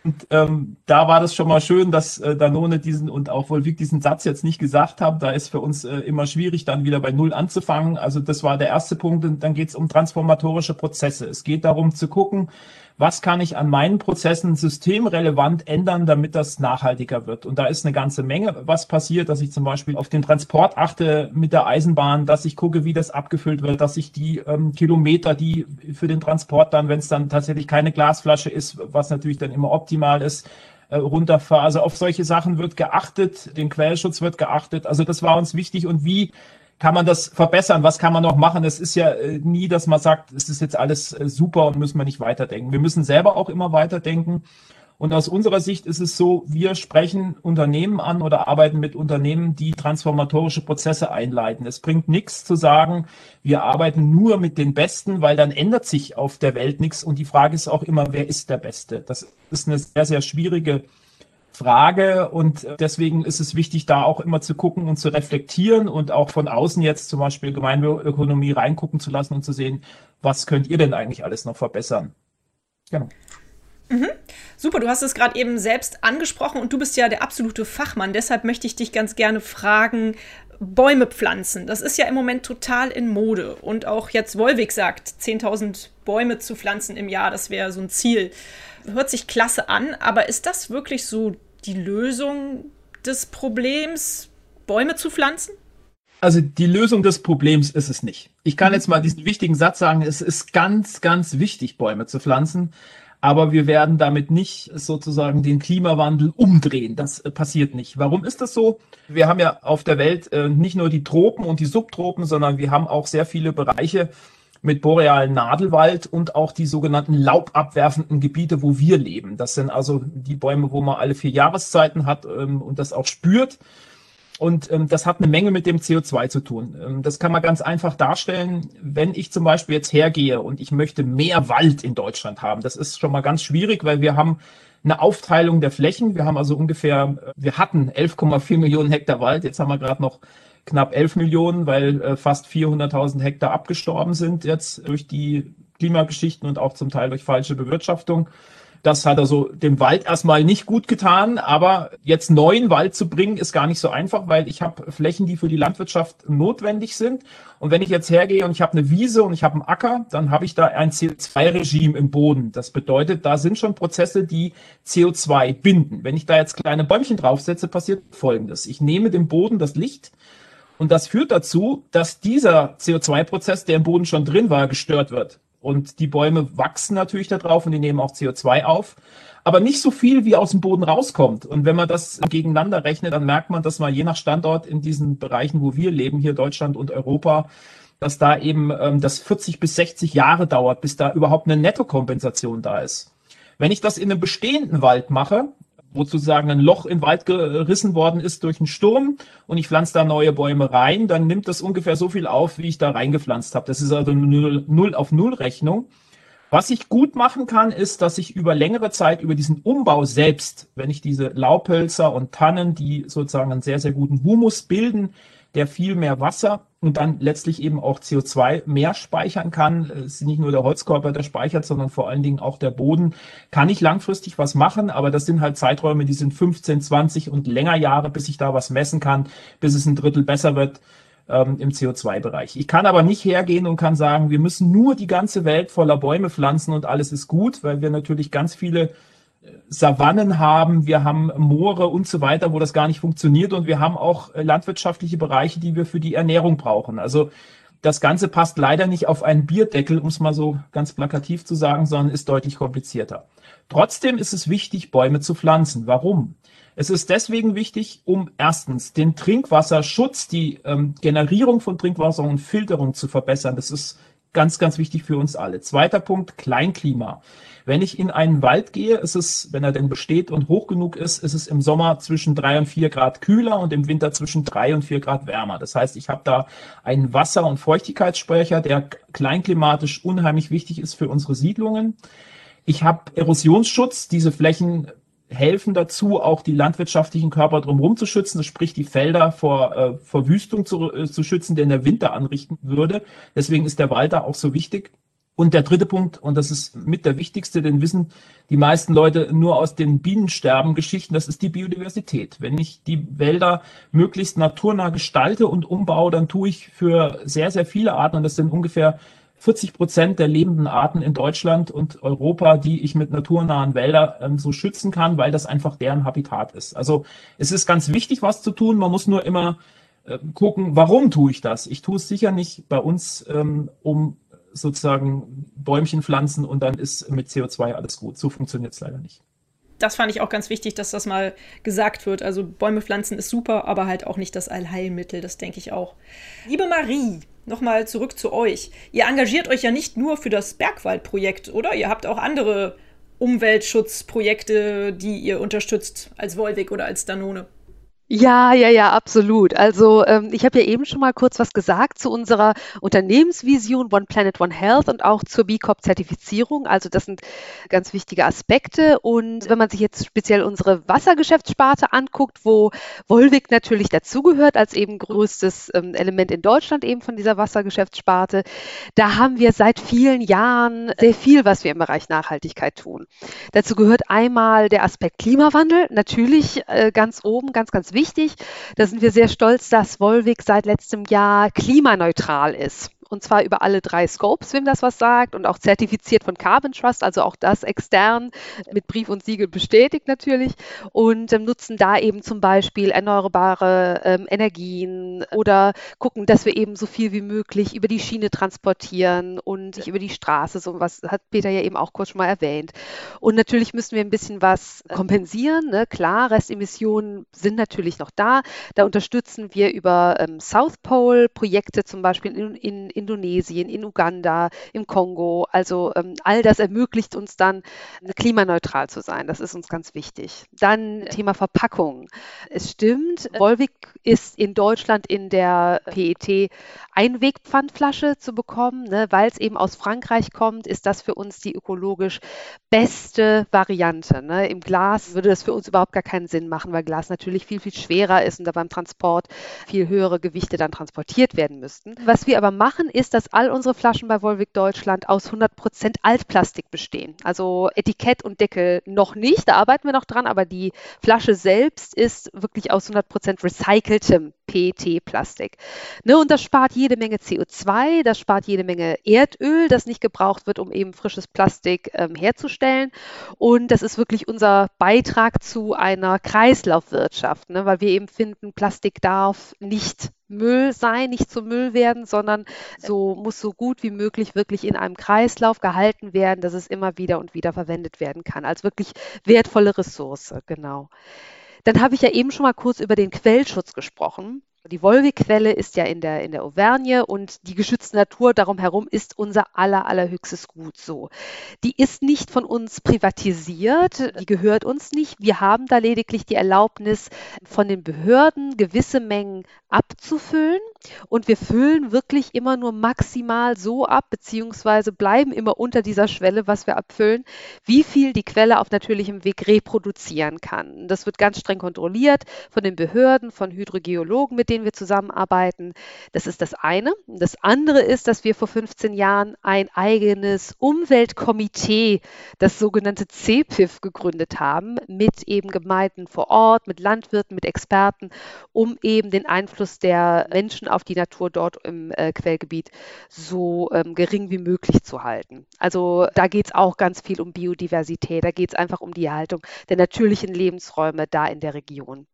Und ähm, da war das schon mal schön, dass äh, Danone diesen und auch Volvic diesen Satz jetzt nicht gesagt haben. Da ist für uns äh, immer schwierig, dann wieder bei Null anzufangen. Also das war der erste Punkt. Und dann geht es um transformatorische Prozesse. Es geht darum zu gucken, was kann ich an meinen Prozessen systemrelevant ändern, damit das nachhaltiger wird. Und da ist eine ganze Menge, was passiert, dass ich zum Beispiel auf den Transport achte mit der Eisenbahn, dass ich gucke, wie das abgefüllt wird, dass ich die ähm, Kilometer, die für den Transport dann, wenn es dann tatsächlich keine Glasflasche ist, was natürlich dann immer optimal ist, äh, runterfahre. Also auf solche Sachen wird geachtet, den Quellschutz wird geachtet. Also das war uns wichtig und wie kann man das verbessern? Was kann man noch machen? Es ist ja äh, nie, dass man sagt, es ist jetzt alles äh, super und müssen wir nicht weiterdenken. Wir müssen selber auch immer weiterdenken. Und aus unserer Sicht ist es so, wir sprechen Unternehmen an oder arbeiten mit Unternehmen, die transformatorische Prozesse einleiten. Es bringt nichts zu sagen, wir arbeiten nur mit den Besten, weil dann ändert sich auf der Welt nichts. Und die Frage ist auch immer, wer ist der Beste? Das ist eine sehr, sehr schwierige Frage und deswegen ist es wichtig, da auch immer zu gucken und zu reflektieren und auch von außen jetzt zum Beispiel Gemeinökonomie reingucken zu lassen und zu sehen, was könnt ihr denn eigentlich alles noch verbessern? Genau. Mhm. Super, du hast es gerade eben selbst angesprochen und du bist ja der absolute Fachmann. Deshalb möchte ich dich ganz gerne fragen, Bäume pflanzen, das ist ja im Moment total in Mode. Und auch jetzt Wolwig sagt, 10.000 Bäume zu pflanzen im Jahr, das wäre so ein Ziel. Hört sich klasse an, aber ist das wirklich so die Lösung des Problems, Bäume zu pflanzen? Also die Lösung des Problems ist es nicht. Ich kann mhm. jetzt mal diesen wichtigen Satz sagen, es ist ganz, ganz wichtig, Bäume zu pflanzen aber wir werden damit nicht sozusagen den Klimawandel umdrehen. Das äh, passiert nicht. Warum ist das so? Wir haben ja auf der Welt äh, nicht nur die Tropen und die Subtropen, sondern wir haben auch sehr viele Bereiche mit borealen Nadelwald und auch die sogenannten laubabwerfenden Gebiete, wo wir leben. Das sind also die Bäume, wo man alle vier Jahreszeiten hat ähm, und das auch spürt. Und ähm, das hat eine Menge mit dem CO2 zu tun. Ähm, das kann man ganz einfach darstellen, wenn ich zum Beispiel jetzt hergehe und ich möchte mehr Wald in Deutschland haben. Das ist schon mal ganz schwierig, weil wir haben eine Aufteilung der Flächen. Wir haben also ungefähr, wir hatten 11,4 Millionen Hektar Wald. Jetzt haben wir gerade noch knapp 11 Millionen, weil äh, fast 400.000 Hektar abgestorben sind jetzt durch die Klimageschichten und auch zum Teil durch falsche Bewirtschaftung. Das hat also dem Wald erstmal nicht gut getan, aber jetzt neuen Wald zu bringen, ist gar nicht so einfach, weil ich habe Flächen, die für die Landwirtschaft notwendig sind. Und wenn ich jetzt hergehe und ich habe eine Wiese und ich habe einen Acker, dann habe ich da ein CO2-Regime im Boden. Das bedeutet, da sind schon Prozesse, die CO2 binden. Wenn ich da jetzt kleine Bäumchen draufsetze, passiert Folgendes. Ich nehme dem Boden das Licht und das führt dazu, dass dieser CO2-Prozess, der im Boden schon drin war, gestört wird. Und die Bäume wachsen natürlich da drauf und die nehmen auch CO2 auf. Aber nicht so viel, wie aus dem Boden rauskommt. Und wenn man das gegeneinander rechnet, dann merkt man, dass man je nach Standort in diesen Bereichen, wo wir leben, hier Deutschland und Europa, dass da eben ähm, das 40 bis 60 Jahre dauert, bis da überhaupt eine Nettokompensation da ist. Wenn ich das in einem bestehenden Wald mache, wo sozusagen ein Loch in den Wald gerissen worden ist durch einen Sturm und ich pflanze da neue Bäume rein, dann nimmt das ungefähr so viel auf, wie ich da reingepflanzt habe. Das ist also eine Null auf Null Rechnung. Was ich gut machen kann, ist, dass ich über längere Zeit über diesen Umbau selbst, wenn ich diese Laubhölzer und Tannen, die sozusagen einen sehr, sehr guten Humus bilden, der viel mehr Wasser und dann letztlich eben auch CO2 mehr speichern kann. Es ist nicht nur der Holzkörper, der speichert, sondern vor allen Dingen auch der Boden. Kann ich langfristig was machen, aber das sind halt Zeiträume, die sind 15, 20 und länger Jahre, bis ich da was messen kann, bis es ein Drittel besser wird ähm, im CO2-Bereich. Ich kann aber nicht hergehen und kann sagen, wir müssen nur die ganze Welt voller Bäume pflanzen und alles ist gut, weil wir natürlich ganz viele Savannen haben, wir haben Moore und so weiter, wo das gar nicht funktioniert und wir haben auch äh, landwirtschaftliche Bereiche, die wir für die Ernährung brauchen. Also das Ganze passt leider nicht auf einen Bierdeckel, um es mal so ganz plakativ zu sagen, sondern ist deutlich komplizierter. Trotzdem ist es wichtig, Bäume zu pflanzen. Warum? Es ist deswegen wichtig, um erstens den Trinkwasserschutz, die ähm, Generierung von Trinkwasser und Filterung zu verbessern. Das ist ganz, ganz wichtig für uns alle. Zweiter Punkt, Kleinklima. Wenn ich in einen Wald gehe, ist es, wenn er denn besteht und hoch genug ist, ist es im Sommer zwischen drei und vier Grad kühler und im Winter zwischen drei und vier Grad wärmer. Das heißt, ich habe da einen Wasser- und Feuchtigkeitsspeicher, der kleinklimatisch unheimlich wichtig ist für unsere Siedlungen. Ich habe Erosionsschutz. Diese Flächen helfen dazu, auch die landwirtschaftlichen Körper drumherum zu schützen, sprich die Felder vor äh, Verwüstung zu, äh, zu schützen, den der Winter anrichten würde. Deswegen ist der Wald da auch so wichtig. Und der dritte Punkt, und das ist mit der wichtigste, den wissen die meisten Leute nur aus den Bienensterben-Geschichten, das ist die Biodiversität. Wenn ich die Wälder möglichst naturnah gestalte und umbaue, dann tue ich für sehr, sehr viele Arten, und das sind ungefähr 40 Prozent der lebenden Arten in Deutschland und Europa, die ich mit naturnahen Wäldern ähm, so schützen kann, weil das einfach deren Habitat ist. Also es ist ganz wichtig, was zu tun. Man muss nur immer äh, gucken, warum tue ich das? Ich tue es sicher nicht bei uns, ähm, um sozusagen Bäumchen pflanzen und dann ist mit CO2 alles gut. So funktioniert es leider nicht. Das fand ich auch ganz wichtig, dass das mal gesagt wird. Also Bäume pflanzen ist super, aber halt auch nicht das Allheilmittel, das denke ich auch. Liebe Marie, nochmal zurück zu euch. Ihr engagiert euch ja nicht nur für das Bergwaldprojekt, oder? Ihr habt auch andere Umweltschutzprojekte, die ihr unterstützt als Wolwig oder als Danone. Ja, ja, ja, absolut. Also ähm, ich habe ja eben schon mal kurz was gesagt zu unserer Unternehmensvision One Planet, One Health und auch zur B Corp-Zertifizierung. Also das sind ganz wichtige Aspekte. Und wenn man sich jetzt speziell unsere Wassergeschäftssparte anguckt, wo Volvic natürlich dazugehört als eben größtes ähm, Element in Deutschland eben von dieser Wassergeschäftssparte, da haben wir seit vielen Jahren sehr viel, was wir im Bereich Nachhaltigkeit tun. Dazu gehört einmal der Aspekt Klimawandel, natürlich äh, ganz oben, ganz, ganz wichtig wichtig. Da sind wir sehr stolz, dass Volvic seit letztem Jahr klimaneutral ist und zwar über alle drei Scopes, wem das was sagt, und auch zertifiziert von Carbon Trust, also auch das extern mit Brief und Siegel bestätigt natürlich und ähm, nutzen da eben zum Beispiel erneuerbare ähm, Energien oder gucken, dass wir eben so viel wie möglich über die Schiene transportieren und nicht über die Straße, so was hat Peter ja eben auch kurz schon mal erwähnt. Und natürlich müssen wir ein bisschen was kompensieren, ne? klar, Restemissionen sind natürlich noch da, da unterstützen wir über ähm, South Pole Projekte zum Beispiel in, in, in Indonesien, in Uganda, im Kongo. Also ähm, all das ermöglicht uns dann, klimaneutral zu sein. Das ist uns ganz wichtig. Dann Thema Verpackung. Es stimmt, Volvic ist in Deutschland in der PET Einwegpfandflasche zu bekommen, ne, weil es eben aus Frankreich kommt, ist das für uns die ökologisch beste Variante. Ne. Im Glas würde das für uns überhaupt gar keinen Sinn machen, weil Glas natürlich viel, viel schwerer ist und da beim Transport viel höhere Gewichte dann transportiert werden müssten. Was wir aber machen, ist, dass all unsere Flaschen bei Volvic Deutschland aus 100% Altplastik bestehen. Also Etikett und Deckel noch nicht, da arbeiten wir noch dran, aber die Flasche selbst ist wirklich aus 100% recyceltem PET-Plastik. Ne, und das spart jede Menge CO2, das spart jede Menge Erdöl, das nicht gebraucht wird, um eben frisches Plastik ähm, herzustellen. Und das ist wirklich unser Beitrag zu einer Kreislaufwirtschaft, ne, weil wir eben finden, Plastik darf nicht Müll sein, nicht zu Müll werden, sondern so muss so gut wie möglich wirklich in einem Kreislauf gehalten werden, dass es immer wieder und wieder verwendet werden kann, als wirklich wertvolle Ressource, genau. Dann habe ich ja eben schon mal kurz über den Quellschutz gesprochen. Die Wolwig-Quelle ist ja in der, in der Auvergne und die geschützte Natur darum herum ist unser aller, allerhöchstes Gut so. Die ist nicht von uns privatisiert, die gehört uns nicht. Wir haben da lediglich die Erlaubnis, von den Behörden gewisse Mengen abzufüllen und wir füllen wirklich immer nur maximal so ab, beziehungsweise bleiben immer unter dieser Schwelle, was wir abfüllen, wie viel die Quelle auf natürlichem Weg reproduzieren kann. Das wird ganz streng kontrolliert von den Behörden, von Hydrogeologen, mit denen wir zusammenarbeiten. Das ist das eine. Das andere ist, dass wir vor 15 Jahren ein eigenes Umweltkomitee, das sogenannte CPIF, gegründet haben, mit eben Gemeinden vor Ort, mit Landwirten, mit Experten, um eben den Einfluss der Menschen auf die Natur dort im äh, Quellgebiet so ähm, gering wie möglich zu halten. Also da geht es auch ganz viel um Biodiversität, da geht es einfach um die Erhaltung der natürlichen Lebensräume da in der Region.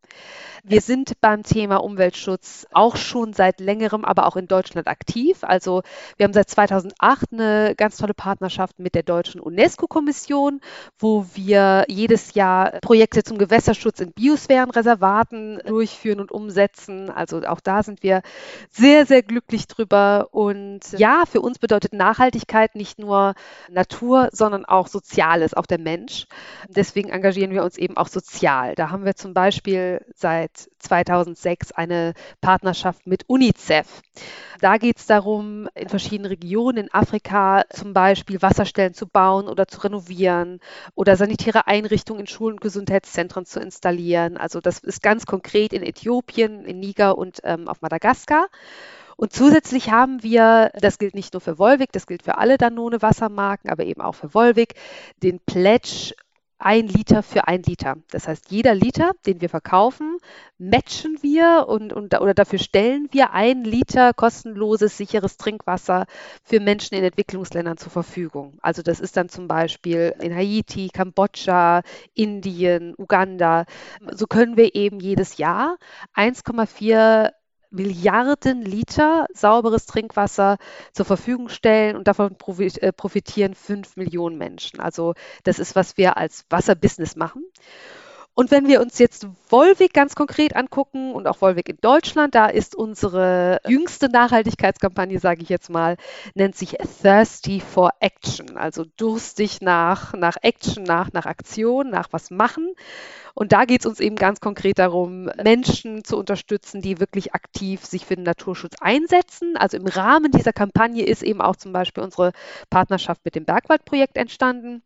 Wir sind beim Thema Umweltschutz auch schon seit längerem, aber auch in Deutschland aktiv. Also wir haben seit 2008 eine ganz tolle Partnerschaft mit der deutschen UNESCO-Kommission, wo wir jedes Jahr Projekte zum Gewässerschutz in Biosphärenreservaten durchführen und umsetzen. Also auch da sind wir sehr, sehr glücklich drüber. Und ja, für uns bedeutet Nachhaltigkeit nicht nur Natur, sondern auch Soziales, auch der Mensch. Deswegen engagieren wir uns eben auch sozial. Da haben wir zum Beispiel seit seit 2006 eine Partnerschaft mit UNICEF. Da geht es darum, in verschiedenen Regionen in Afrika zum Beispiel Wasserstellen zu bauen oder zu renovieren oder sanitäre Einrichtungen in Schulen und Gesundheitszentren zu installieren. Also das ist ganz konkret in Äthiopien, in Niger und ähm, auf Madagaskar. Und zusätzlich haben wir, das gilt nicht nur für Volvic, das gilt für alle Danone Wassermarken, aber eben auch für Volvic, den Pledge ein Liter für ein Liter. Das heißt, jeder Liter, den wir verkaufen, matchen wir und, und, oder dafür stellen wir ein Liter kostenloses, sicheres Trinkwasser für Menschen in Entwicklungsländern zur Verfügung. Also das ist dann zum Beispiel in Haiti, Kambodscha, Indien, Uganda. So können wir eben jedes Jahr 1,4 Milliarden Liter sauberes Trinkwasser zur Verfügung stellen und davon äh, profitieren fünf Millionen Menschen. Also das ist, was wir als Wasserbusiness machen. Und wenn wir uns jetzt Volvic ganz konkret angucken und auch Volvic in Deutschland, da ist unsere jüngste Nachhaltigkeitskampagne, sage ich jetzt mal, nennt sich Thirsty for Action, also durstig nach, nach Action, nach, nach Aktion, nach was machen. Und da geht es uns eben ganz konkret darum, Menschen zu unterstützen, die wirklich aktiv sich für den Naturschutz einsetzen. Also im Rahmen dieser Kampagne ist eben auch zum Beispiel unsere Partnerschaft mit dem Bergwaldprojekt entstanden.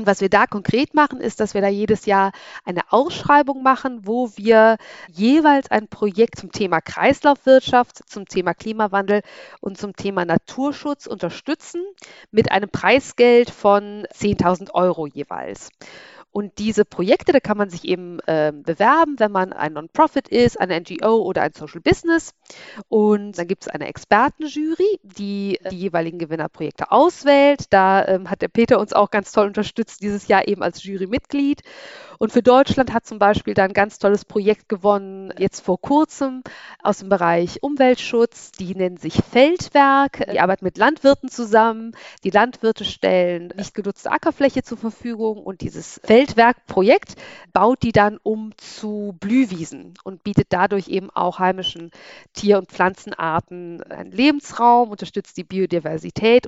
Und was wir da konkret machen, ist, dass wir da jedes Jahr eine Ausschreibung machen, wo wir jeweils ein Projekt zum Thema Kreislaufwirtschaft, zum Thema Klimawandel und zum Thema Naturschutz unterstützen mit einem Preisgeld von 10.000 Euro jeweils. Und diese Projekte, da kann man sich eben äh, bewerben, wenn man ein Non-Profit ist, eine NGO oder ein Social Business. Und dann gibt es eine Expertenjury, die die jeweiligen Gewinnerprojekte auswählt. Da ähm, hat der Peter uns auch ganz toll unterstützt, dieses Jahr eben als Jurymitglied. Und für Deutschland hat zum Beispiel da ein ganz tolles Projekt gewonnen, jetzt vor kurzem aus dem Bereich Umweltschutz. Die nennen sich Feldwerk. Die arbeiten mit Landwirten zusammen. Die Landwirte stellen nicht genutzte Ackerfläche zur Verfügung und dieses Feldwerkprojekt baut die dann um zu Blühwiesen und bietet dadurch eben auch heimischen Tier- und Pflanzenarten einen Lebensraum, unterstützt die Biodiversität.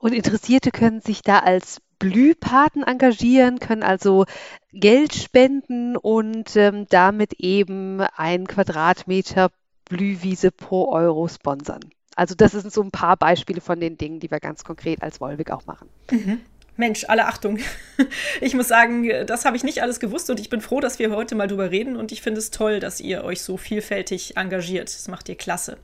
Und Interessierte können sich da als Blühpaten engagieren, können also Geld spenden und ähm, damit eben ein Quadratmeter Blühwiese pro Euro sponsern. Also das sind so ein paar Beispiele von den Dingen, die wir ganz konkret als Wolwig auch machen. Mhm. Mensch, alle Achtung. Ich muss sagen, das habe ich nicht alles gewusst und ich bin froh, dass wir heute mal drüber reden und ich finde es toll, dass ihr euch so vielfältig engagiert. Das macht ihr klasse.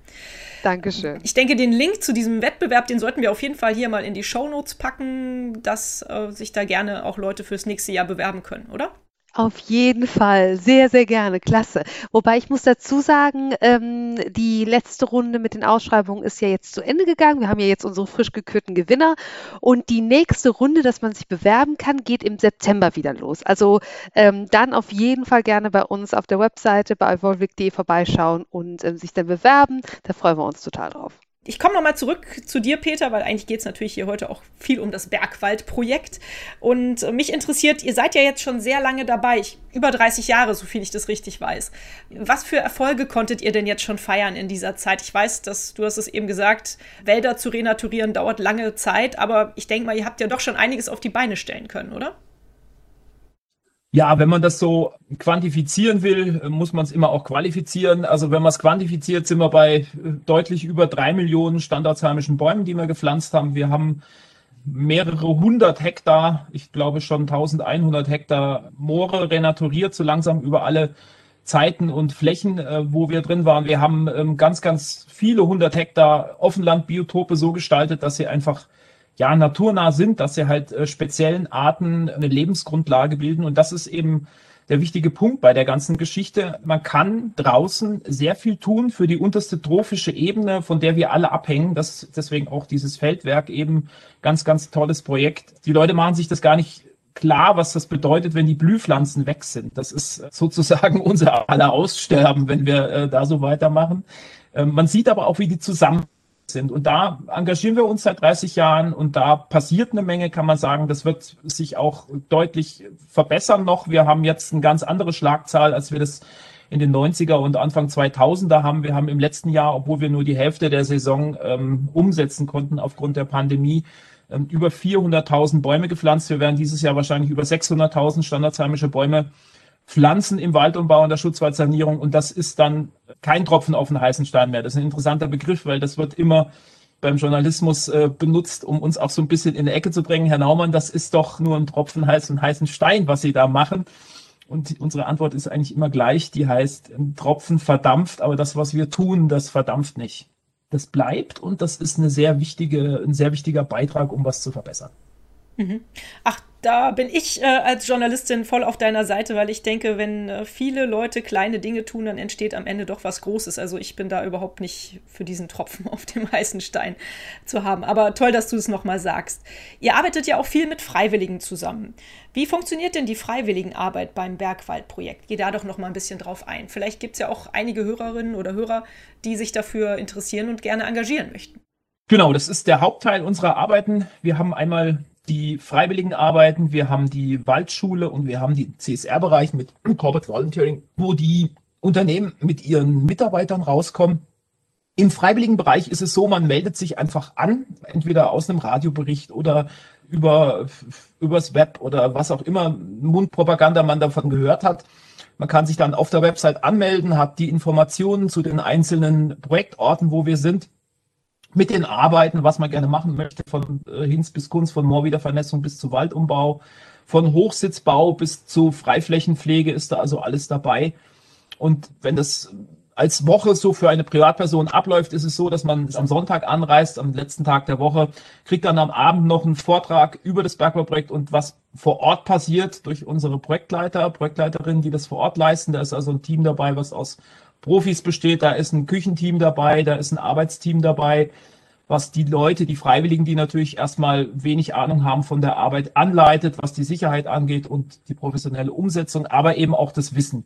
Dankeschön. Ich denke, den Link zu diesem Wettbewerb, den sollten wir auf jeden Fall hier mal in die Show Notes packen, dass äh, sich da gerne auch Leute fürs nächste Jahr bewerben können, oder? Auf jeden Fall, sehr, sehr gerne, klasse. Wobei ich muss dazu sagen, ähm, die letzte Runde mit den Ausschreibungen ist ja jetzt zu Ende gegangen. Wir haben ja jetzt unsere frisch gekürten Gewinner und die nächste Runde, dass man sich bewerben kann, geht im September wieder los. Also ähm, dann auf jeden Fall gerne bei uns auf der Webseite bei volvic.de vorbeischauen und ähm, sich dann bewerben. Da freuen wir uns total drauf. Ich komme nochmal zurück zu dir, Peter, weil eigentlich geht es natürlich hier heute auch viel um das Bergwaldprojekt. Und äh, mich interessiert, ihr seid ja jetzt schon sehr lange dabei, ich, über 30 Jahre, so viel ich das richtig weiß. Was für Erfolge konntet ihr denn jetzt schon feiern in dieser Zeit? Ich weiß, dass du hast es eben gesagt, Wälder zu renaturieren dauert lange Zeit, aber ich denke mal, ihr habt ja doch schon einiges auf die Beine stellen können, oder? Ja, wenn man das so quantifizieren will, muss man es immer auch qualifizieren. Also wenn man es quantifiziert, sind wir bei äh, deutlich über drei Millionen standortsheimischen Bäumen, die wir gepflanzt haben. Wir haben mehrere hundert Hektar, ich glaube schon 1100 Hektar Moore renaturiert, so langsam über alle Zeiten und Flächen, äh, wo wir drin waren. Wir haben ähm, ganz, ganz viele hundert Hektar Offenlandbiotope so gestaltet, dass sie einfach ja, naturnah sind, dass sie halt äh, speziellen Arten eine Lebensgrundlage bilden. Und das ist eben der wichtige Punkt bei der ganzen Geschichte. Man kann draußen sehr viel tun für die unterste trophische Ebene, von der wir alle abhängen. Das ist deswegen auch dieses Feldwerk eben ganz, ganz tolles Projekt. Die Leute machen sich das gar nicht klar, was das bedeutet, wenn die Blühpflanzen weg sind. Das ist sozusagen unser aller Aussterben, wenn wir äh, da so weitermachen. Ähm, man sieht aber auch, wie die zusammen sind. Und da engagieren wir uns seit 30 Jahren und da passiert eine Menge, kann man sagen. Das wird sich auch deutlich verbessern noch. Wir haben jetzt eine ganz andere Schlagzahl, als wir das in den 90er und Anfang 2000er haben. Wir haben im letzten Jahr, obwohl wir nur die Hälfte der Saison ähm, umsetzen konnten aufgrund der Pandemie, ähm, über 400.000 Bäume gepflanzt. Wir werden dieses Jahr wahrscheinlich über 600.000 standardheimische Bäume Pflanzen im Waldumbau und der Schutzwaldsanierung. Und das ist dann kein Tropfen auf den heißen Stein mehr. Das ist ein interessanter Begriff, weil das wird immer beim Journalismus äh, benutzt, um uns auch so ein bisschen in die Ecke zu bringen. Herr Naumann, das ist doch nur ein Tropfen heißen, heißen Stein, was Sie da machen. Und unsere Antwort ist eigentlich immer gleich. Die heißt, ein Tropfen verdampft, aber das, was wir tun, das verdampft nicht. Das bleibt und das ist eine sehr wichtige, ein sehr wichtiger Beitrag, um was zu verbessern. Mhm. Ach, da bin ich äh, als Journalistin voll auf deiner Seite, weil ich denke, wenn äh, viele Leute kleine Dinge tun, dann entsteht am Ende doch was Großes. Also ich bin da überhaupt nicht für diesen Tropfen auf dem heißen Stein zu haben. Aber toll, dass du es nochmal sagst. Ihr arbeitet ja auch viel mit Freiwilligen zusammen. Wie funktioniert denn die Freiwilligenarbeit beim Bergwaldprojekt? Geh da doch noch mal ein bisschen drauf ein. Vielleicht gibt es ja auch einige Hörerinnen oder Hörer, die sich dafür interessieren und gerne engagieren möchten. Genau, das ist der Hauptteil unserer Arbeiten. Wir haben einmal die freiwilligen Arbeiten, wir haben die Waldschule und wir haben die CSR-Bereich mit Corporate Volunteering, wo die Unternehmen mit ihren Mitarbeitern rauskommen. Im freiwilligen Bereich ist es so, man meldet sich einfach an, entweder aus einem Radiobericht oder über übers Web oder was auch immer Mundpropaganda man davon gehört hat. Man kann sich dann auf der Website anmelden, hat die Informationen zu den einzelnen Projektorten, wo wir sind, mit den Arbeiten, was man gerne machen möchte, von äh, Hinz bis Kunst, von Moorwiedervernässung bis zu Waldumbau, von Hochsitzbau bis zu Freiflächenpflege ist da also alles dabei. Und wenn das als Woche so für eine Privatperson abläuft, ist es so, dass man am Sonntag anreist, am letzten Tag der Woche, kriegt dann am Abend noch einen Vortrag über das Bergbauprojekt und was vor Ort passiert durch unsere Projektleiter, Projektleiterinnen, die das vor Ort leisten. Da ist also ein Team dabei, was aus Profis besteht. Da ist ein Küchenteam dabei, da ist ein Arbeitsteam dabei, was die Leute, die Freiwilligen, die natürlich erstmal wenig Ahnung haben von der Arbeit, anleitet, was die Sicherheit angeht und die professionelle Umsetzung, aber eben auch das Wissen.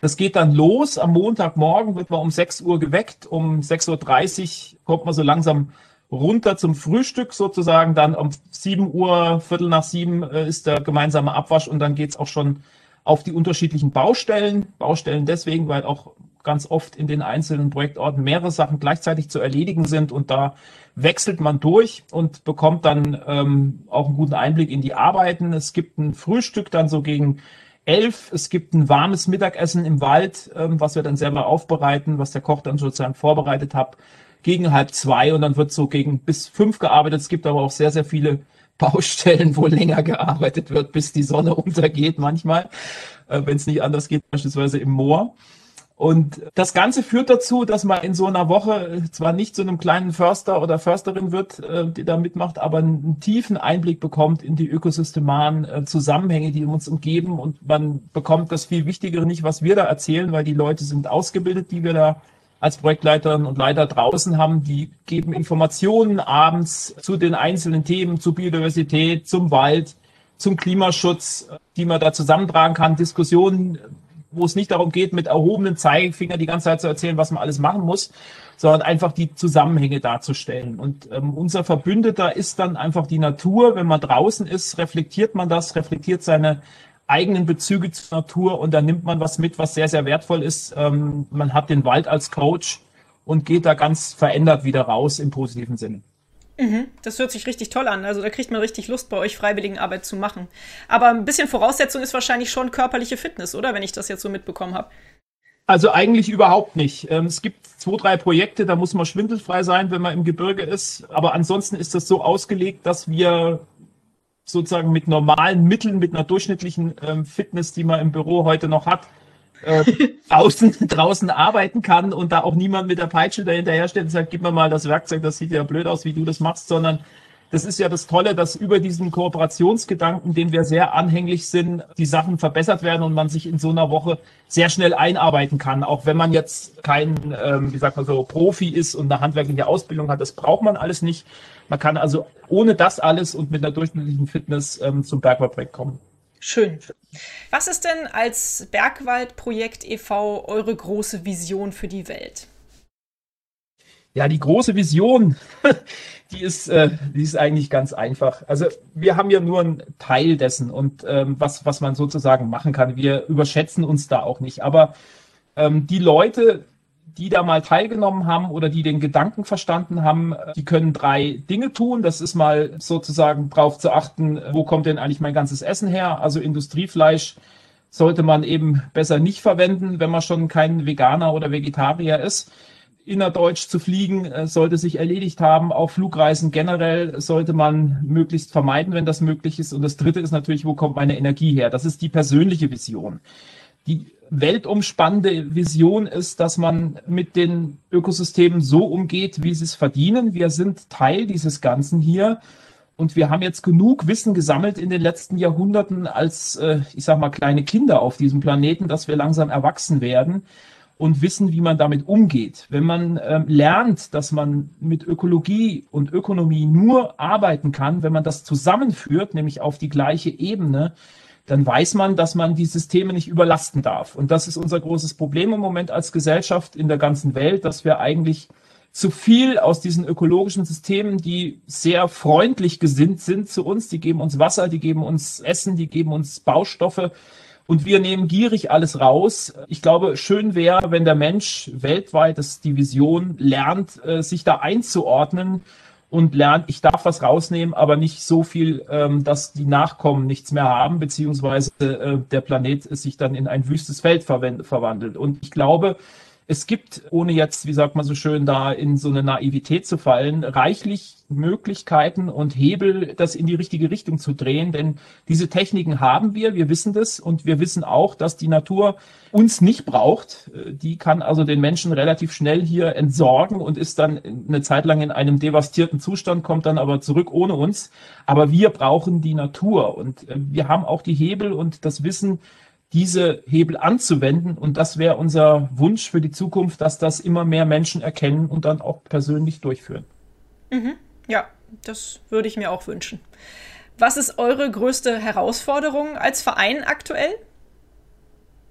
Das geht dann los. Am Montagmorgen wird man um 6 Uhr geweckt. Um 6.30 Uhr kommt man so langsam runter zum Frühstück sozusagen. Dann um 7 Uhr, Viertel nach sieben äh, ist der gemeinsame Abwasch und dann geht's auch schon auf die unterschiedlichen Baustellen. Baustellen deswegen, weil auch ganz oft in den einzelnen Projektorten mehrere Sachen gleichzeitig zu erledigen sind und da wechselt man durch und bekommt dann ähm, auch einen guten Einblick in die Arbeiten. Es gibt ein Frühstück dann so gegen elf. Es gibt ein warmes Mittagessen im Wald, ähm, was wir dann selber aufbereiten, was der Koch dann sozusagen vorbereitet hat, gegen halb zwei und dann wird so gegen bis fünf gearbeitet. Es gibt aber auch sehr, sehr viele Baustellen, wo länger gearbeitet wird, bis die Sonne untergeht manchmal, äh, wenn es nicht anders geht, beispielsweise im Moor. Und das Ganze führt dazu, dass man in so einer Woche zwar nicht zu einem kleinen Förster oder Försterin wird, äh, die da mitmacht, aber einen tiefen Einblick bekommt in die ökosystemaren äh, Zusammenhänge, die uns umgeben. Und man bekommt das viel Wichtigere nicht, was wir da erzählen, weil die Leute sind ausgebildet, die wir da als Projektleiterinnen und Leiter draußen haben. Die geben Informationen abends zu den einzelnen Themen, zu Biodiversität, zum Wald, zum Klimaschutz, die man da zusammentragen kann, Diskussionen wo es nicht darum geht, mit erhobenen Zeigefinger die ganze Zeit zu erzählen, was man alles machen muss, sondern einfach die Zusammenhänge darzustellen. Und ähm, unser Verbündeter ist dann einfach die Natur. Wenn man draußen ist, reflektiert man das, reflektiert seine eigenen Bezüge zur Natur und dann nimmt man was mit, was sehr, sehr wertvoll ist. Ähm, man hat den Wald als Coach und geht da ganz verändert wieder raus im positiven Sinne. Mhm, das hört sich richtig toll an. Also da kriegt man richtig Lust, bei euch Freiwilligenarbeit zu machen. Aber ein bisschen Voraussetzung ist wahrscheinlich schon körperliche Fitness, oder? Wenn ich das jetzt so mitbekommen habe. Also eigentlich überhaupt nicht. Ähm, es gibt zwei, drei Projekte, da muss man schwindelfrei sein, wenn man im Gebirge ist. Aber ansonsten ist das so ausgelegt, dass wir sozusagen mit normalen Mitteln, mit einer durchschnittlichen ähm, Fitness, die man im Büro heute noch hat, äh, draußen, draußen arbeiten kann und da auch niemand mit der Peitsche dahinterher steht und sagt, gib mir mal das Werkzeug, das sieht ja blöd aus, wie du das machst, sondern das ist ja das Tolle, dass über diesen Kooperationsgedanken, den wir sehr anhänglich sind, die Sachen verbessert werden und man sich in so einer Woche sehr schnell einarbeiten kann. Auch wenn man jetzt kein, ähm, wie sagt man so, Profi ist und eine handwerkliche Ausbildung hat, das braucht man alles nicht. Man kann also ohne das alles und mit einer durchschnittlichen Fitness ähm, zum Bergbauprojekt kommen. Schön. Was ist denn als Bergwaldprojekt e.V. eure große Vision für die Welt? Ja, die große Vision, die ist, äh, die ist eigentlich ganz einfach. Also wir haben ja nur einen Teil dessen und ähm, was, was man sozusagen machen kann. Wir überschätzen uns da auch nicht. Aber ähm, die Leute, die da mal teilgenommen haben oder die den Gedanken verstanden haben, die können drei Dinge tun. Das ist mal sozusagen darauf zu achten, wo kommt denn eigentlich mein ganzes Essen her? Also Industriefleisch sollte man eben besser nicht verwenden, wenn man schon kein Veganer oder Vegetarier ist. Innerdeutsch zu fliegen äh, sollte sich erledigt haben. Auch Flugreisen generell sollte man möglichst vermeiden, wenn das möglich ist. Und das dritte ist natürlich, wo kommt meine Energie her? Das ist die persönliche Vision. Die weltumspannende Vision ist, dass man mit den Ökosystemen so umgeht, wie sie es verdienen. Wir sind Teil dieses Ganzen hier. Und wir haben jetzt genug Wissen gesammelt in den letzten Jahrhunderten als, äh, ich sag mal, kleine Kinder auf diesem Planeten, dass wir langsam erwachsen werden und wissen, wie man damit umgeht. Wenn man ähm, lernt, dass man mit Ökologie und Ökonomie nur arbeiten kann, wenn man das zusammenführt, nämlich auf die gleiche Ebene, dann weiß man, dass man die Systeme nicht überlasten darf. Und das ist unser großes Problem im Moment als Gesellschaft in der ganzen Welt, dass wir eigentlich zu viel aus diesen ökologischen Systemen, die sehr freundlich gesinnt sind zu uns. Die geben uns Wasser, die geben uns Essen, die geben uns Baustoffe. Und wir nehmen gierig alles raus. Ich glaube, schön wäre, wenn der Mensch weltweit, das ist die Vision, lernt, äh, sich da einzuordnen und lernt, ich darf was rausnehmen, aber nicht so viel, ähm, dass die Nachkommen nichts mehr haben, beziehungsweise äh, der Planet sich dann in ein wüstes Feld verwandelt. Und ich glaube, es gibt, ohne jetzt, wie sagt man so schön, da in so eine Naivität zu fallen, reichlich Möglichkeiten und Hebel, das in die richtige Richtung zu drehen. Denn diese Techniken haben wir, wir wissen das und wir wissen auch, dass die Natur uns nicht braucht. Die kann also den Menschen relativ schnell hier entsorgen und ist dann eine Zeit lang in einem devastierten Zustand, kommt dann aber zurück ohne uns. Aber wir brauchen die Natur und äh, wir haben auch die Hebel und das Wissen, diese Hebel anzuwenden. Und das wäre unser Wunsch für die Zukunft, dass das immer mehr Menschen erkennen und dann auch persönlich durchführen. Mhm. Ja, das würde ich mir auch wünschen. Was ist eure größte Herausforderung als Verein aktuell?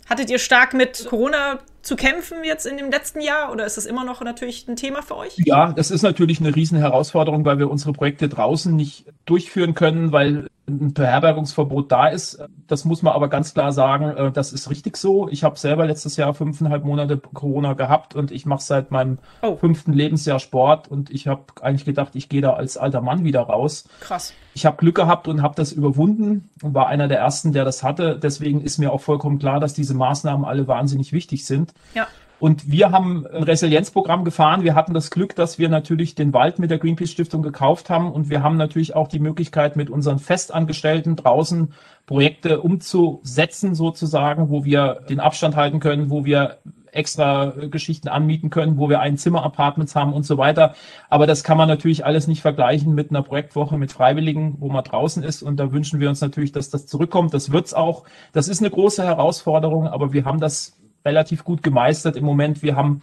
Hattet ihr stark mit Corona zu kämpfen jetzt in dem letzten Jahr oder ist das immer noch natürlich ein Thema für euch? Ja, das ist natürlich eine riesen Herausforderung, weil wir unsere Projekte draußen nicht durchführen können, weil ein Beherbergungsverbot da ist. Das muss man aber ganz klar sagen, äh, das ist richtig so. Ich habe selber letztes Jahr fünfeinhalb Monate Corona gehabt und ich mache seit meinem oh. fünften Lebensjahr Sport und ich habe eigentlich gedacht, ich gehe da als alter Mann wieder raus. Krass. Ich habe Glück gehabt und habe das überwunden und war einer der ersten, der das hatte. Deswegen ist mir auch vollkommen klar, dass diese Maßnahmen alle wahnsinnig wichtig sind. Ja. Und wir haben ein Resilienzprogramm gefahren. Wir hatten das Glück, dass wir natürlich den Wald mit der Greenpeace Stiftung gekauft haben. Und wir haben natürlich auch die Möglichkeit, mit unseren Festangestellten draußen Projekte umzusetzen, sozusagen, wo wir den Abstand halten können, wo wir extra Geschichten anmieten können, wo wir ein Zimmer-Apartments haben und so weiter. Aber das kann man natürlich alles nicht vergleichen mit einer Projektwoche mit Freiwilligen, wo man draußen ist. Und da wünschen wir uns natürlich, dass das zurückkommt. Das wird's auch. Das ist eine große Herausforderung, aber wir haben das relativ gut gemeistert im Moment. Wir haben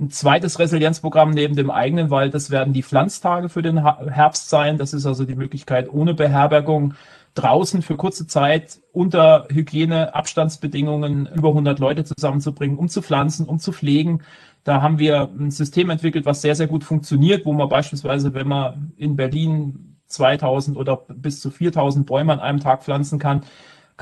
ein zweites Resilienzprogramm neben dem eigenen Wald. Das werden die Pflanztage für den Herbst sein. Das ist also die Möglichkeit, ohne Beherbergung draußen für kurze Zeit unter Hygieneabstandsbedingungen über 100 Leute zusammenzubringen, um zu pflanzen, um zu pflegen. Da haben wir ein System entwickelt, was sehr, sehr gut funktioniert, wo man beispielsweise, wenn man in Berlin 2000 oder bis zu 4000 Bäume an einem Tag pflanzen kann,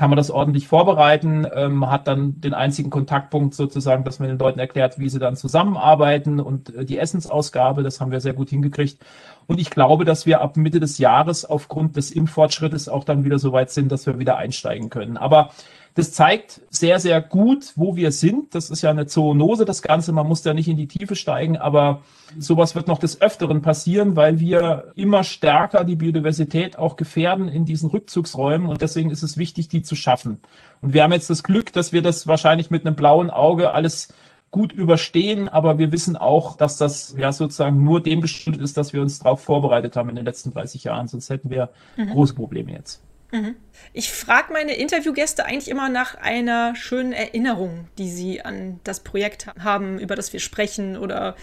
kann man das ordentlich vorbereiten, ähm, hat dann den einzigen Kontaktpunkt sozusagen, dass man den Leuten erklärt, wie sie dann zusammenarbeiten und äh, die Essensausgabe, das haben wir sehr gut hingekriegt. Und ich glaube, dass wir ab Mitte des Jahres aufgrund des Impffortschrittes auch dann wieder so weit sind, dass wir wieder einsteigen können. Aber das zeigt sehr, sehr gut, wo wir sind. Das ist ja eine Zoonose, das Ganze. Man muss da nicht in die Tiefe steigen, aber sowas wird noch des Öfteren passieren, weil wir immer stärker die Biodiversität auch gefährden in diesen Rückzugsräumen und deswegen ist es wichtig, die zu schaffen. Und wir haben jetzt das Glück, dass wir das wahrscheinlich mit einem blauen Auge alles gut überstehen, aber wir wissen auch, dass das ja sozusagen nur dem geschuldet ist, dass wir uns darauf vorbereitet haben in den letzten 30 Jahren, sonst hätten wir mhm. große Probleme jetzt. Mhm. Ich frage meine Interviewgäste eigentlich immer nach einer schönen Erinnerung, die sie an das Projekt haben, über das wir sprechen oder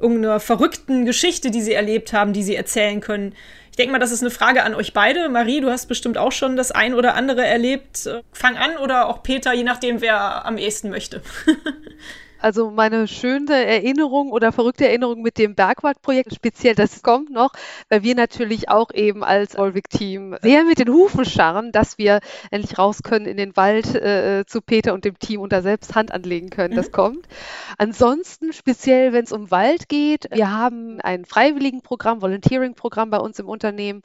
irgendeiner verrückten Geschichte, die sie erlebt haben, die sie erzählen können. Ich denke mal, das ist eine Frage an euch beide. Marie, du hast bestimmt auch schon das ein oder andere erlebt. Fang an oder auch Peter, je nachdem, wer am ehesten möchte. Also meine schöne Erinnerung oder verrückte Erinnerung mit dem Bergwaldprojekt, speziell das kommt noch, weil wir natürlich auch eben als Volvic-Team sehr mit den Hufen scharren, dass wir endlich raus können in den Wald äh, zu Peter und dem Team und da selbst Hand anlegen können. Das mhm. kommt. Ansonsten, speziell wenn es um Wald geht, wir haben ein Freiwilligenprogramm, Volunteering-Programm bei uns im Unternehmen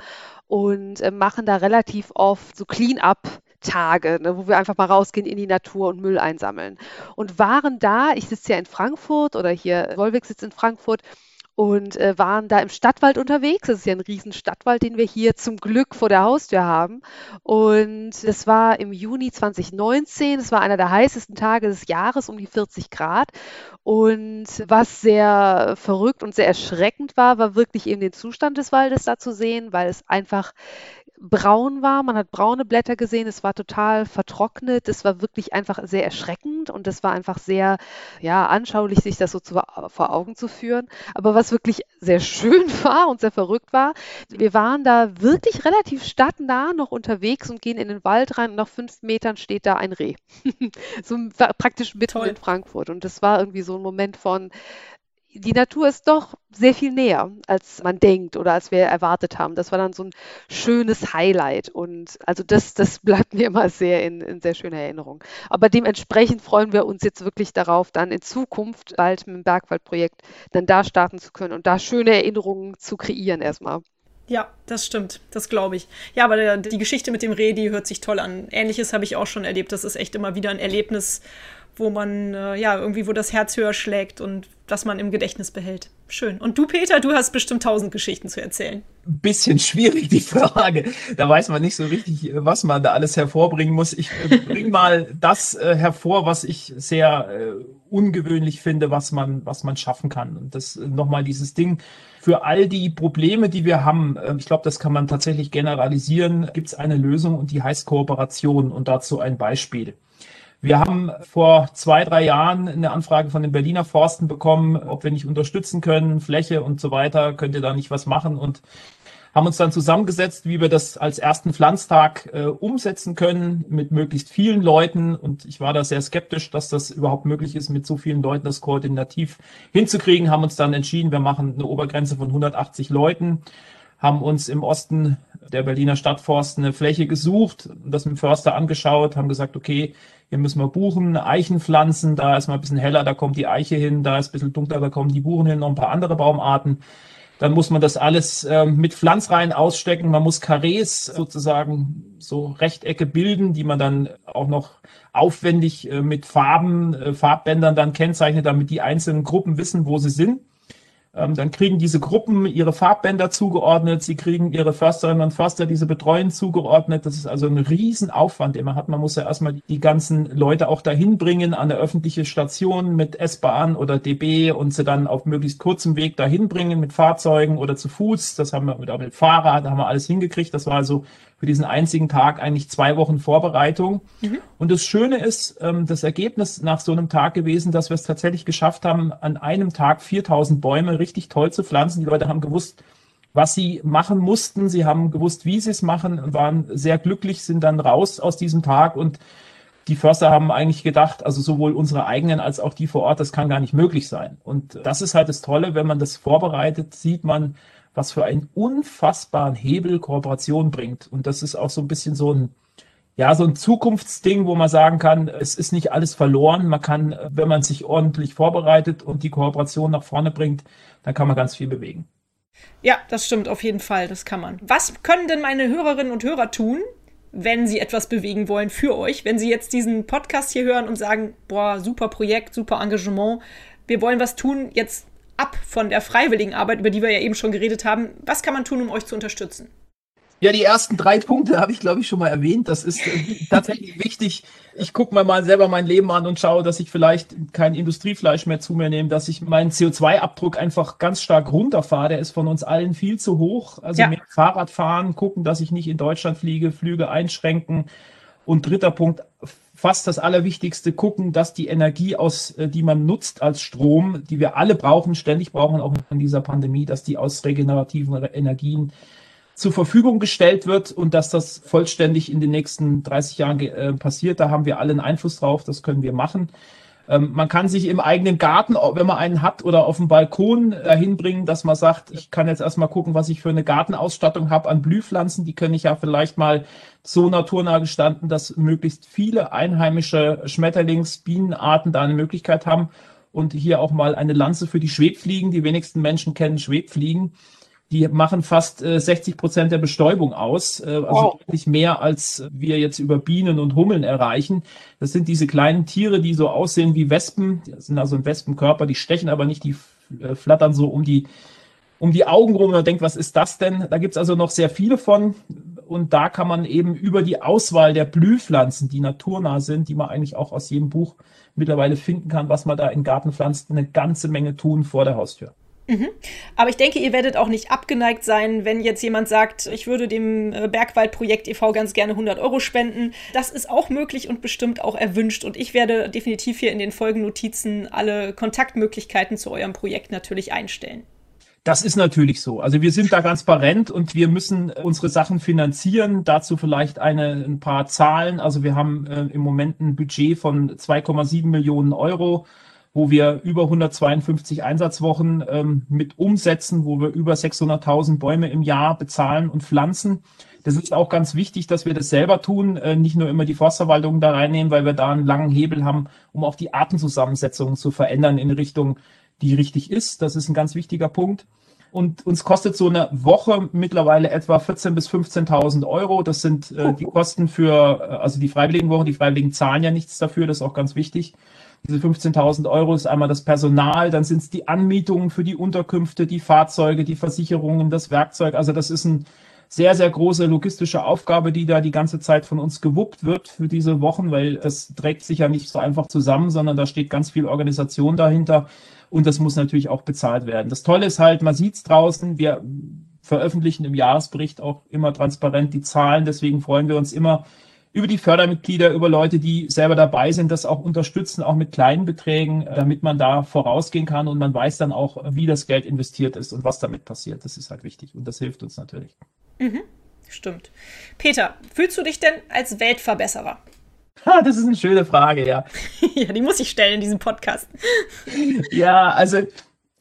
und äh, machen da relativ oft so Clean-up Tage, ne, wo wir einfach mal rausgehen in die Natur und Müll einsammeln. Und waren da, ich sitze ja in Frankfurt oder hier, Wolwig sitzt in Frankfurt, und äh, waren da im Stadtwald unterwegs. Das ist ja ein riesen Stadtwald, den wir hier zum Glück vor der Haustür haben. Und das war im Juni 2019. Es war einer der heißesten Tage des Jahres, um die 40 Grad. Und was sehr verrückt und sehr erschreckend war, war wirklich eben den Zustand des Waldes da zu sehen, weil es einfach braun war. Man hat braune Blätter gesehen. Es war total vertrocknet. Es war wirklich einfach sehr erschreckend und es war einfach sehr ja, anschaulich, sich das so zu, vor Augen zu führen. Aber was wirklich sehr schön war und sehr verrückt war, wir waren da wirklich relativ stadtnah noch unterwegs und gehen in den Wald rein und nach fünf Metern steht da ein Reh. so praktisch mitten Toll. in Frankfurt. Und das war irgendwie so ein Moment von, die Natur ist doch sehr viel näher, als man denkt oder als wir erwartet haben. Das war dann so ein schönes Highlight. Und also das, das bleibt mir immer sehr in, in sehr schöner Erinnerung. Aber dementsprechend freuen wir uns jetzt wirklich darauf, dann in Zukunft bald mit dem Bergwaldprojekt dann da starten zu können und da schöne Erinnerungen zu kreieren erstmal. Ja, das stimmt. Das glaube ich. Ja, aber der, die Geschichte mit dem Reh, die hört sich toll an. Ähnliches habe ich auch schon erlebt. Das ist echt immer wieder ein Erlebnis, wo man, äh, ja, irgendwie, wo das Herz höher schlägt und das man im Gedächtnis behält. Schön. Und du, Peter, du hast bestimmt tausend Geschichten zu erzählen. Bisschen schwierig, die Frage. Da weiß man nicht so richtig, was man da alles hervorbringen muss. Ich äh, bringe mal das äh, hervor, was ich sehr äh, ungewöhnlich finde, was man, was man schaffen kann. Und das äh, nochmal dieses Ding. Für all die Probleme, die wir haben, äh, ich glaube, das kann man tatsächlich generalisieren, gibt es eine Lösung und die heißt Kooperation. Und dazu ein Beispiel. Wir haben vor zwei, drei Jahren eine Anfrage von den Berliner Forsten bekommen, ob wir nicht unterstützen können, Fläche und so weiter, könnt ihr da nicht was machen und haben uns dann zusammengesetzt, wie wir das als ersten Pflanztag äh, umsetzen können mit möglichst vielen Leuten. Und ich war da sehr skeptisch, dass das überhaupt möglich ist, mit so vielen Leuten das koordinativ hinzukriegen. Haben uns dann entschieden, wir machen eine Obergrenze von 180 Leuten, haben uns im Osten der Berliner Stadtforst eine Fläche gesucht, das mit dem Förster angeschaut, haben gesagt, okay, hier müssen wir Buchen, Eichen pflanzen, da ist mal ein bisschen heller, da kommt die Eiche hin, da ist ein bisschen dunkler, da kommen die Buchen hin, noch ein paar andere Baumarten. Dann muss man das alles äh, mit Pflanzreihen ausstecken. Man muss Karrees sozusagen so Rechtecke bilden, die man dann auch noch aufwendig äh, mit Farben, äh, Farbbändern dann kennzeichnet, damit die einzelnen Gruppen wissen, wo sie sind. Ähm, dann kriegen diese Gruppen ihre Farbbänder zugeordnet, sie kriegen ihre Försterinnen und Förster diese Betreuen zugeordnet. Das ist also ein Riesenaufwand, den man hat. Man muss ja erstmal die ganzen Leute auch dahin bringen an eine öffentliche Station mit S-Bahn oder DB und sie dann auf möglichst kurzem Weg dahin bringen mit Fahrzeugen oder zu Fuß. Das haben wir mit, mit Fahrrad, da haben wir alles hingekriegt. Das war also für diesen einzigen Tag eigentlich zwei Wochen Vorbereitung. Mhm. Und das Schöne ist, ähm, das Ergebnis nach so einem Tag gewesen, dass wir es tatsächlich geschafft haben, an einem Tag 4000 Bäume richtig toll zu pflanzen. Die Leute haben gewusst, was sie machen mussten. Sie haben gewusst, wie sie es machen, waren sehr glücklich, sind dann raus aus diesem Tag und die Förster haben eigentlich gedacht, also sowohl unsere eigenen als auch die vor Ort, das kann gar nicht möglich sein. Und das ist halt das Tolle, wenn man das vorbereitet, sieht man, was für einen unfassbaren Hebel Kooperation bringt. Und das ist auch so ein bisschen so ein, ja, so ein Zukunftsding, wo man sagen kann, es ist nicht alles verloren. Man kann, wenn man sich ordentlich vorbereitet und die Kooperation nach vorne bringt, dann kann man ganz viel bewegen. Ja, das stimmt auf jeden Fall, das kann man. Was können denn meine Hörerinnen und Hörer tun, wenn sie etwas bewegen wollen für euch? Wenn sie jetzt diesen Podcast hier hören und sagen, boah, super Projekt, super Engagement, wir wollen was tun, jetzt ab von der freiwilligen Arbeit, über die wir ja eben schon geredet haben. Was kann man tun, um euch zu unterstützen? Ja, die ersten drei Punkte habe ich, glaube ich, schon mal erwähnt. Das ist äh, tatsächlich wichtig. Ich gucke mir mal selber mein Leben an und schaue, dass ich vielleicht kein Industriefleisch mehr zu mir nehme, dass ich meinen CO2-Abdruck einfach ganz stark runterfahre. Der ist von uns allen viel zu hoch. Also ja. mehr Fahrrad fahren, gucken, dass ich nicht in Deutschland fliege, Flüge einschränken. Und dritter Punkt, fast das Allerwichtigste, gucken, dass die Energie aus, äh, die man nutzt als Strom, die wir alle brauchen, ständig brauchen, auch in dieser Pandemie, dass die aus regenerativen Energien zur Verfügung gestellt wird und dass das vollständig in den nächsten 30 Jahren äh, passiert. Da haben wir alle einen Einfluss drauf, das können wir machen. Ähm, man kann sich im eigenen Garten, wenn man einen hat, oder auf dem Balkon dahin bringen, dass man sagt, ich kann jetzt erstmal gucken, was ich für eine Gartenausstattung habe an Blühpflanzen. Die können ich ja vielleicht mal so naturnah gestanden, dass möglichst viele einheimische Schmetterlings-, Bienenarten da eine Möglichkeit haben. Und hier auch mal eine Lanze für die Schwebfliegen. Die wenigsten Menschen kennen Schwebfliegen die machen fast äh, 60 Prozent der Bestäubung aus, äh, also wow. deutlich mehr, als wir jetzt über Bienen und Hummeln erreichen. Das sind diese kleinen Tiere, die so aussehen wie Wespen, das sind also ein Wespenkörper, die stechen aber nicht, die äh, flattern so um die um die Augen rum und man denkt, was ist das denn? Da gibt's also noch sehr viele von. Und da kann man eben über die Auswahl der Blühpflanzen, die naturnah sind, die man eigentlich auch aus jedem Buch mittlerweile finden kann, was man da in Garten pflanzt, eine ganze Menge tun vor der Haustür. Mhm. Aber ich denke, ihr werdet auch nicht abgeneigt sein, wenn jetzt jemand sagt, ich würde dem äh, Bergwaldprojekt e.V. ganz gerne 100 Euro spenden. Das ist auch möglich und bestimmt auch erwünscht. Und ich werde definitiv hier in den Folgennotizen alle Kontaktmöglichkeiten zu eurem Projekt natürlich einstellen. Das ist natürlich so. Also wir sind da transparent und wir müssen unsere Sachen finanzieren. Dazu vielleicht eine, ein paar Zahlen. Also wir haben äh, im Moment ein Budget von 2,7 Millionen Euro wo wir über 152 Einsatzwochen ähm, mit umsetzen, wo wir über 600.000 Bäume im Jahr bezahlen und pflanzen. Das ist auch ganz wichtig, dass wir das selber tun, äh, nicht nur immer die Forstverwaltung da reinnehmen, weil wir da einen langen Hebel haben, um auch die Artenzusammensetzung zu verändern in Richtung, die richtig ist. Das ist ein ganz wichtiger Punkt. Und uns kostet so eine Woche mittlerweile etwa 14.000 bis 15.000 Euro. Das sind äh, die Kosten für, äh, also die Freiwilligenwochen. Die Freiwilligen zahlen ja nichts dafür, das ist auch ganz wichtig. Diese 15.000 Euro ist einmal das Personal, dann sind es die Anmietungen für die Unterkünfte, die Fahrzeuge, die Versicherungen, das Werkzeug. Also das ist ein sehr, sehr große logistische Aufgabe, die da die ganze Zeit von uns gewuppt wird für diese Wochen, weil das trägt sich ja nicht so einfach zusammen, sondern da steht ganz viel Organisation dahinter und das muss natürlich auch bezahlt werden. Das Tolle ist halt, man sieht es draußen, wir veröffentlichen im Jahresbericht auch immer transparent die Zahlen, deswegen freuen wir uns immer, über die Fördermitglieder, über Leute, die selber dabei sind, das auch unterstützen, auch mit kleinen Beträgen, damit man da vorausgehen kann und man weiß dann auch, wie das Geld investiert ist und was damit passiert. Das ist halt wichtig und das hilft uns natürlich. Mhm, stimmt. Peter, fühlst du dich denn als Weltverbesserer? Ha, das ist eine schöne Frage, ja. ja, die muss ich stellen in diesem Podcast. ja, also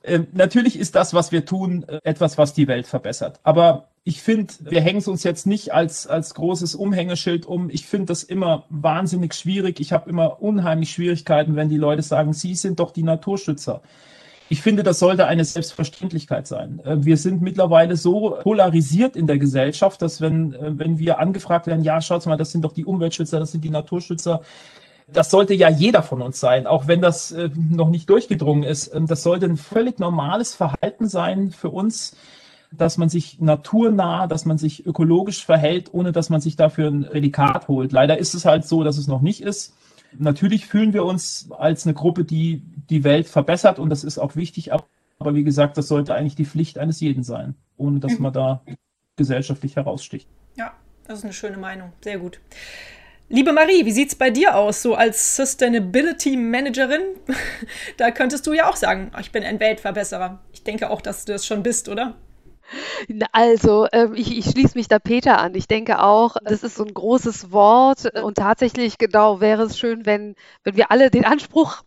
äh, natürlich ist das, was wir tun, äh, etwas, was die Welt verbessert. Aber ich finde, wir hängen es uns jetzt nicht als, als großes Umhängeschild um. Ich finde das immer wahnsinnig schwierig. Ich habe immer unheimlich Schwierigkeiten, wenn die Leute sagen, sie sind doch die Naturschützer. Ich finde, das sollte eine Selbstverständlichkeit sein. Äh, wir sind mittlerweile so polarisiert in der Gesellschaft, dass wenn, äh, wenn wir angefragt werden, ja, schaut mal, das sind doch die Umweltschützer, das sind die Naturschützer. Das sollte ja jeder von uns sein, auch wenn das äh, noch nicht durchgedrungen ist. Ähm, das sollte ein völlig normales Verhalten sein für uns, dass man sich naturnah, dass man sich ökologisch verhält, ohne dass man sich dafür ein Prädikat holt. Leider ist es halt so, dass es noch nicht ist. Natürlich fühlen wir uns als eine Gruppe, die die Welt verbessert und das ist auch wichtig, aber wie gesagt, das sollte eigentlich die Pflicht eines jeden sein, ohne dass man da gesellschaftlich heraussticht. Ja, das ist eine schöne Meinung. Sehr gut. Liebe Marie, wie sieht es bei dir aus, so als Sustainability Managerin? da könntest du ja auch sagen, ich bin ein Weltverbesserer. Ich denke auch, dass du das schon bist, oder? Also, ähm, ich, ich schließe mich da Peter an. Ich denke auch, das ist so ein großes Wort und tatsächlich genau wäre es schön, wenn, wenn wir alle den Anspruch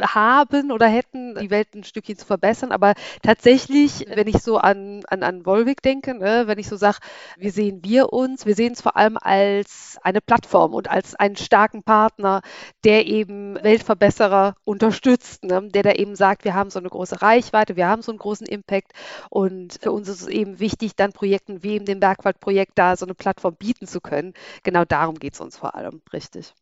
haben oder hätten, die Welt ein Stückchen zu verbessern. Aber tatsächlich, wenn ich so an, an, an Volvic denke, ne, wenn ich so sage, wie sehen wir uns? Wir sehen es vor allem als eine Plattform und als einen starken Partner, der eben Weltverbesserer unterstützt, ne, der da eben sagt, wir haben so eine große Reichweite, wir haben so einen großen Impact und für uns ist es eben wichtig, dann Projekten wie eben dem Bergwaldprojekt da so eine Plattform bieten zu können. Genau darum geht es uns vor allem, richtig.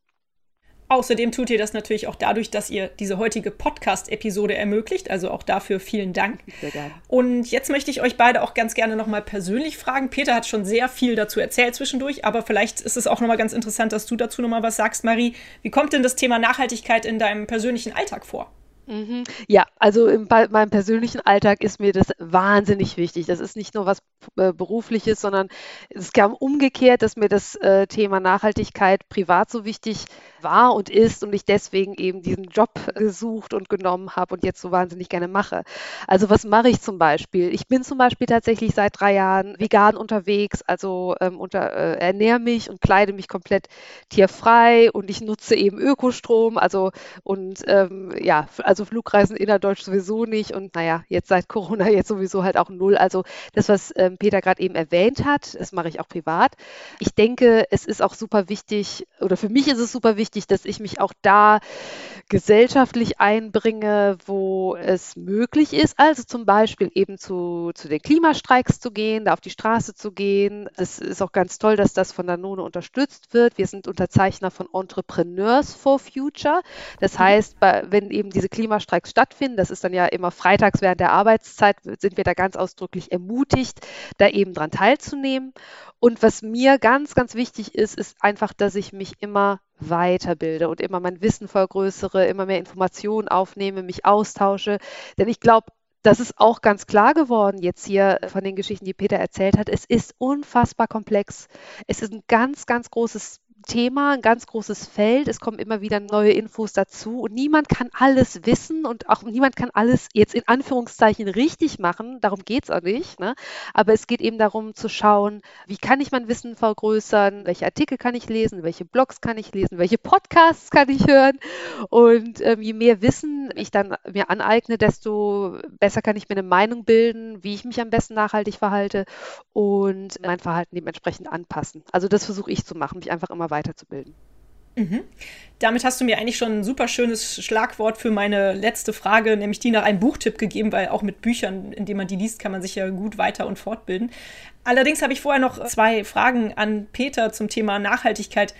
Außerdem tut ihr das natürlich auch dadurch, dass ihr diese heutige Podcast-Episode ermöglicht. Also auch dafür vielen Dank. Sehr gerne. Und jetzt möchte ich euch beide auch ganz gerne nochmal persönlich fragen. Peter hat schon sehr viel dazu erzählt zwischendurch, aber vielleicht ist es auch nochmal ganz interessant, dass du dazu nochmal was sagst, Marie. Wie kommt denn das Thema Nachhaltigkeit in deinem persönlichen Alltag vor? Mhm. Ja, also in meinem persönlichen Alltag ist mir das wahnsinnig wichtig. Das ist nicht nur was äh, Berufliches, sondern es kam umgekehrt, dass mir das äh, Thema Nachhaltigkeit privat so wichtig war und ist und ich deswegen eben diesen Job gesucht und genommen habe und jetzt so wahnsinnig gerne mache. Also was mache ich zum Beispiel? Ich bin zum Beispiel tatsächlich seit drei Jahren vegan unterwegs, also ähm, unter, äh, ernähre mich und kleide mich komplett tierfrei und ich nutze eben Ökostrom, also und ähm, ja, also Flugreisen innerdeutsch sowieso nicht und naja, jetzt seit Corona jetzt sowieso halt auch null. Also das, was ähm, Peter gerade eben erwähnt hat, das mache ich auch privat. Ich denke, es ist auch super wichtig, oder für mich ist es super wichtig, dass ich mich auch da gesellschaftlich einbringe, wo es möglich ist. Also zum Beispiel eben zu, zu den Klimastreiks zu gehen, da auf die Straße zu gehen. Es ist auch ganz toll, dass das von Danone unterstützt wird. Wir sind Unterzeichner von Entrepreneurs for Future. Das mhm. heißt, wenn eben diese Klimastreiks stattfinden, das ist dann ja immer freitags während der Arbeitszeit, sind wir da ganz ausdrücklich ermutigt, da eben dran teilzunehmen. Und was mir ganz, ganz wichtig ist, ist einfach, dass ich mich immer weiterbilde und immer mein Wissen vergrößere, immer mehr Informationen aufnehme, mich austausche. Denn ich glaube, das ist auch ganz klar geworden jetzt hier von den Geschichten, die Peter erzählt hat. Es ist unfassbar komplex. Es ist ein ganz, ganz großes Thema, ein ganz großes Feld. Es kommen immer wieder neue Infos dazu und niemand kann alles wissen und auch niemand kann alles jetzt in Anführungszeichen richtig machen. Darum geht es auch nicht. Ne? Aber es geht eben darum zu schauen, wie kann ich mein Wissen vergrößern, welche Artikel kann ich lesen, welche Blogs kann ich lesen, welche Podcasts kann ich hören. Und ähm, je mehr Wissen ich dann mir aneigne, desto besser kann ich mir eine Meinung bilden, wie ich mich am besten nachhaltig verhalte und mein Verhalten dementsprechend anpassen. Also das versuche ich zu machen, mich einfach immer weiterzubilden. Mhm. Damit hast du mir eigentlich schon ein super schönes Schlagwort für meine letzte Frage, nämlich die nach einem Buchtipp gegeben, weil auch mit Büchern, indem man die liest, kann man sich ja gut weiter und fortbilden. Allerdings habe ich vorher noch zwei Fragen an Peter zum Thema Nachhaltigkeit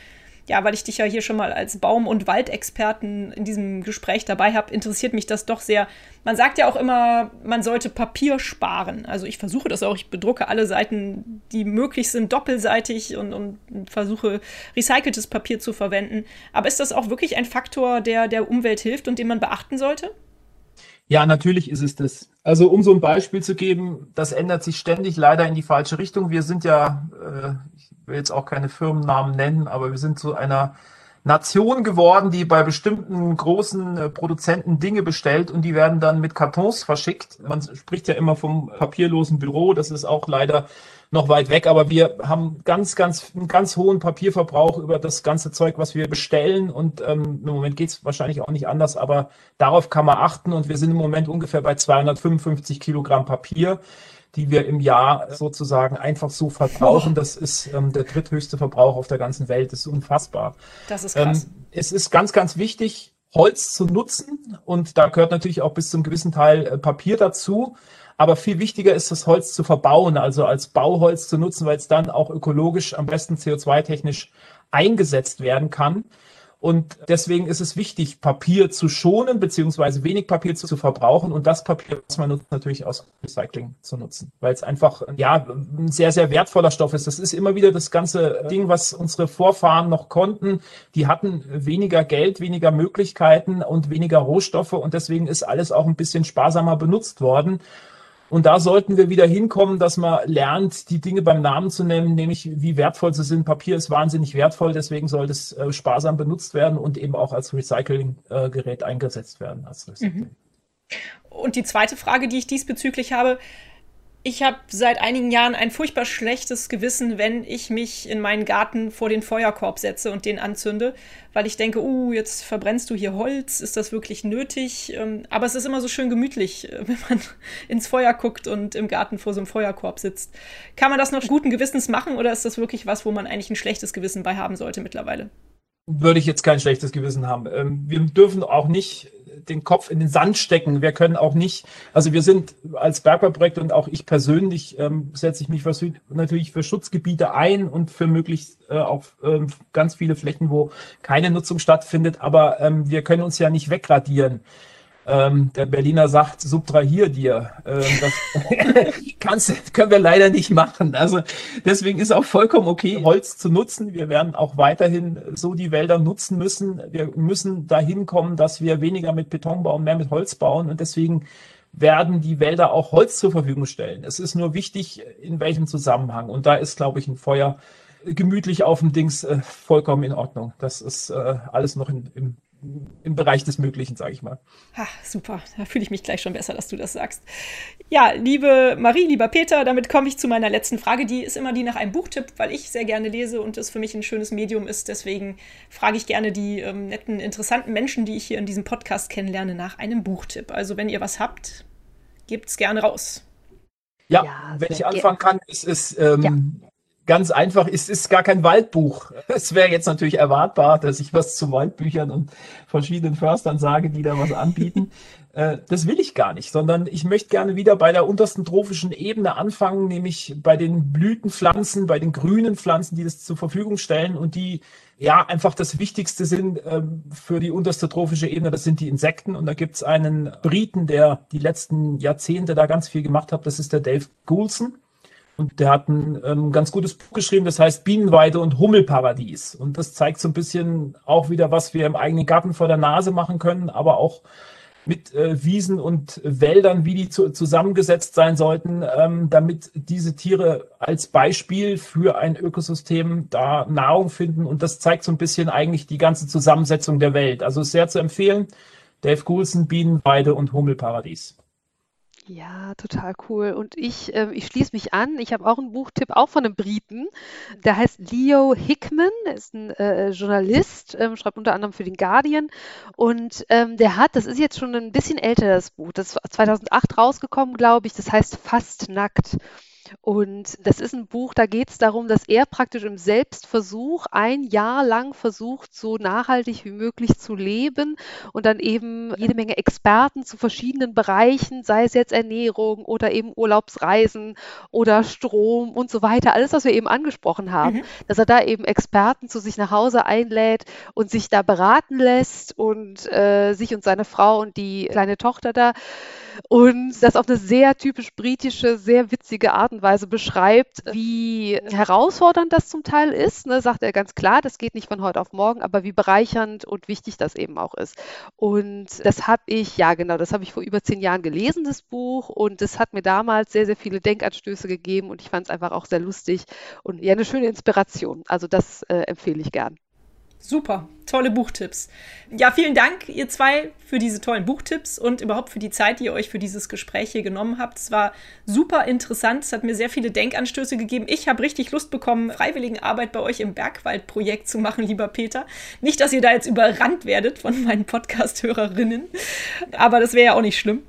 ja, weil ich dich ja hier schon mal als Baum- und Waldexperten in diesem Gespräch dabei habe, interessiert mich das doch sehr. Man sagt ja auch immer, man sollte Papier sparen. Also ich versuche das auch. Ich bedrucke alle Seiten, die möglich sind, doppelseitig und, und versuche recyceltes Papier zu verwenden. Aber ist das auch wirklich ein Faktor, der der Umwelt hilft und den man beachten sollte? Ja, natürlich ist es das. Also um so ein Beispiel zu geben, das ändert sich ständig leider in die falsche Richtung. Wir sind ja, äh, will jetzt auch keine Firmennamen nennen, aber wir sind zu einer Nation geworden, die bei bestimmten großen äh, Produzenten Dinge bestellt und die werden dann mit Kartons verschickt. Man spricht ja immer vom papierlosen Büro, das ist auch leider noch weit weg, aber wir haben ganz, ganz, einen ganz hohen Papierverbrauch über das ganze Zeug, was wir bestellen und ähm, im Moment geht es wahrscheinlich auch nicht anders, aber darauf kann man achten und wir sind im Moment ungefähr bei 255 Kilogramm Papier die wir im Jahr sozusagen einfach so verbrauchen. Das ist ähm, der dritthöchste Verbrauch auf der ganzen Welt. Das ist unfassbar. Das ist krass. Ähm, es ist ganz, ganz wichtig, Holz zu nutzen und da gehört natürlich auch bis zum gewissen Teil äh, Papier dazu. Aber viel wichtiger ist, das Holz zu verbauen, also als Bauholz zu nutzen, weil es dann auch ökologisch am besten CO2-technisch eingesetzt werden kann. Und deswegen ist es wichtig, Papier zu schonen, beziehungsweise wenig Papier zu, zu, verbrauchen und das Papier, was man nutzt, natürlich aus Recycling zu nutzen, weil es einfach, ja, ein sehr, sehr wertvoller Stoff ist. Das ist immer wieder das ganze Ding, was unsere Vorfahren noch konnten. Die hatten weniger Geld, weniger Möglichkeiten und weniger Rohstoffe und deswegen ist alles auch ein bisschen sparsamer benutzt worden. Und da sollten wir wieder hinkommen, dass man lernt, die Dinge beim Namen zu nennen, nämlich wie wertvoll sie sind. Papier ist wahnsinnig wertvoll, deswegen sollte es äh, sparsam benutzt werden und eben auch als Recyclinggerät äh, eingesetzt werden. Als mhm. Und die zweite Frage, die ich diesbezüglich habe, ich habe seit einigen Jahren ein furchtbar schlechtes Gewissen, wenn ich mich in meinen Garten vor den Feuerkorb setze und den anzünde, weil ich denke, uh, jetzt verbrennst du hier Holz, ist das wirklich nötig? Ähm, aber es ist immer so schön gemütlich, äh, wenn man ins Feuer guckt und im Garten vor so einem Feuerkorb sitzt. Kann man das noch guten Gewissens machen oder ist das wirklich was, wo man eigentlich ein schlechtes Gewissen bei haben sollte mittlerweile? Würde ich jetzt kein schlechtes Gewissen haben. Ähm, wir dürfen auch nicht den Kopf in den Sand stecken. Wir können auch nicht, also wir sind als Bergbauprojekt und auch ich persönlich ähm, setze ich mich für, natürlich für Schutzgebiete ein und für möglichst äh, auch äh, ganz viele Flächen, wo keine Nutzung stattfindet. Aber ähm, wir können uns ja nicht wegradieren. Ähm, der Berliner sagt, subtrahier dir. Ähm, das kannst, können wir leider nicht machen. Also deswegen ist auch vollkommen okay, Holz zu nutzen. Wir werden auch weiterhin so die Wälder nutzen müssen. Wir müssen dahin kommen, dass wir weniger mit Beton bauen, mehr mit Holz bauen. Und deswegen werden die Wälder auch Holz zur Verfügung stellen. Es ist nur wichtig, in welchem Zusammenhang. Und da ist, glaube ich, ein Feuer gemütlich auf dem Dings äh, vollkommen in Ordnung. Das ist äh, alles noch in, im im Bereich des Möglichen, sage ich mal. Ha, super, da fühle ich mich gleich schon besser, dass du das sagst. Ja, liebe Marie, lieber Peter, damit komme ich zu meiner letzten Frage. Die ist immer die nach einem Buchtipp, weil ich sehr gerne lese und es für mich ein schönes Medium ist. Deswegen frage ich gerne die ähm, netten, interessanten Menschen, die ich hier in diesem Podcast kennenlerne, nach einem Buchtipp. Also wenn ihr was habt, gebt es gerne raus. Ja, ja wenn ich anfangen kann, es ist ähm, ja ganz einfach, es ist gar kein Waldbuch. Es wäre jetzt natürlich erwartbar, dass ich was zu Waldbüchern und verschiedenen Förstern sage, die da was anbieten. Äh, das will ich gar nicht, sondern ich möchte gerne wieder bei der untersten trophischen Ebene anfangen, nämlich bei den Blütenpflanzen, bei den grünen Pflanzen, die das zur Verfügung stellen und die ja einfach das Wichtigste sind ähm, für die unterste trophische Ebene, das sind die Insekten. Und da gibt es einen Briten, der die letzten Jahrzehnte da ganz viel gemacht hat, das ist der Dave Goulson. Und der hat ein ähm, ganz gutes Buch geschrieben, das heißt Bienenweide und Hummelparadies. Und das zeigt so ein bisschen auch wieder, was wir im eigenen Garten vor der Nase machen können, aber auch mit äh, Wiesen und Wäldern, wie die zu, zusammengesetzt sein sollten, ähm, damit diese Tiere als Beispiel für ein Ökosystem da Nahrung finden. Und das zeigt so ein bisschen eigentlich die ganze Zusammensetzung der Welt. Also sehr zu empfehlen. Dave Goulson, Bienenweide und Hummelparadies. Ja, total cool. Und ich, ähm, ich schließe mich an. Ich habe auch einen Buchtipp, auch von einem Briten. Der heißt Leo Hickman, ist ein äh, Journalist, ähm, schreibt unter anderem für den Guardian. Und ähm, der hat, das ist jetzt schon ein bisschen älter, das Buch, das ist 2008 rausgekommen, glaube ich, das heißt Fast nackt. Und das ist ein Buch, da geht es darum, dass er praktisch im Selbstversuch ein Jahr lang versucht, so nachhaltig wie möglich zu leben und dann eben jede Menge Experten zu verschiedenen Bereichen, sei es jetzt Ernährung oder eben Urlaubsreisen oder Strom und so weiter, alles, was wir eben angesprochen haben, mhm. dass er da eben Experten zu sich nach Hause einlädt und sich da beraten lässt und äh, sich und seine Frau und die kleine Tochter da und das auf eine sehr typisch britische, sehr witzige Art und Weise beschreibt, wie herausfordernd das zum Teil ist. Ne, sagt er ganz klar, das geht nicht von heute auf morgen, aber wie bereichernd und wichtig das eben auch ist. Und das habe ich, ja genau, das habe ich vor über zehn Jahren gelesen, das Buch. Und das hat mir damals sehr, sehr viele Denkanstöße gegeben und ich fand es einfach auch sehr lustig und ja, eine schöne Inspiration. Also das äh, empfehle ich gern. Super, tolle Buchtipps. Ja, vielen Dank, ihr zwei, für diese tollen Buchtipps und überhaupt für die Zeit, die ihr euch für dieses Gespräch hier genommen habt. Es war super interessant, es hat mir sehr viele Denkanstöße gegeben. Ich habe richtig Lust bekommen, Freiwilligenarbeit bei euch im Bergwaldprojekt zu machen, lieber Peter. Nicht, dass ihr da jetzt überrannt werdet von meinen Podcast-Hörerinnen, aber das wäre ja auch nicht schlimm.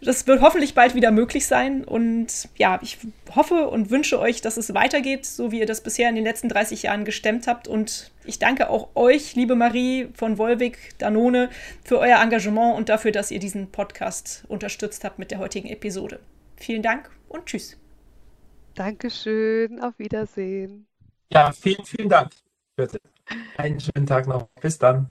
Das wird hoffentlich bald wieder möglich sein. Und ja, ich hoffe und wünsche euch, dass es weitergeht, so wie ihr das bisher in den letzten 30 Jahren gestemmt habt. Und ich danke auch euch, liebe Marie von Wolwig Danone, für euer Engagement und dafür, dass ihr diesen Podcast unterstützt habt mit der heutigen Episode. Vielen Dank und tschüss. Dankeschön, auf Wiedersehen. Ja, vielen, vielen Dank. Bitte. Einen schönen Tag noch. Bis dann.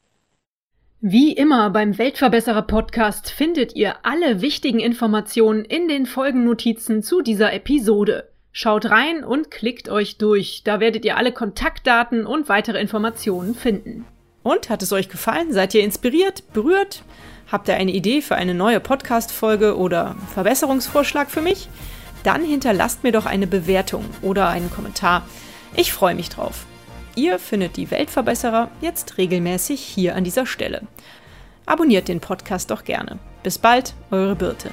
Wie immer beim Weltverbesserer Podcast findet ihr alle wichtigen Informationen in den Folgennotizen zu dieser Episode. Schaut rein und klickt euch durch. Da werdet ihr alle Kontaktdaten und weitere Informationen finden. Und hat es euch gefallen? Seid ihr inspiriert, berührt? Habt ihr eine Idee für eine neue Podcast-Folge oder Verbesserungsvorschlag für mich? Dann hinterlasst mir doch eine Bewertung oder einen Kommentar. Ich freue mich drauf. Ihr findet die Weltverbesserer jetzt regelmäßig hier an dieser Stelle. Abonniert den Podcast doch gerne. Bis bald, eure Birte.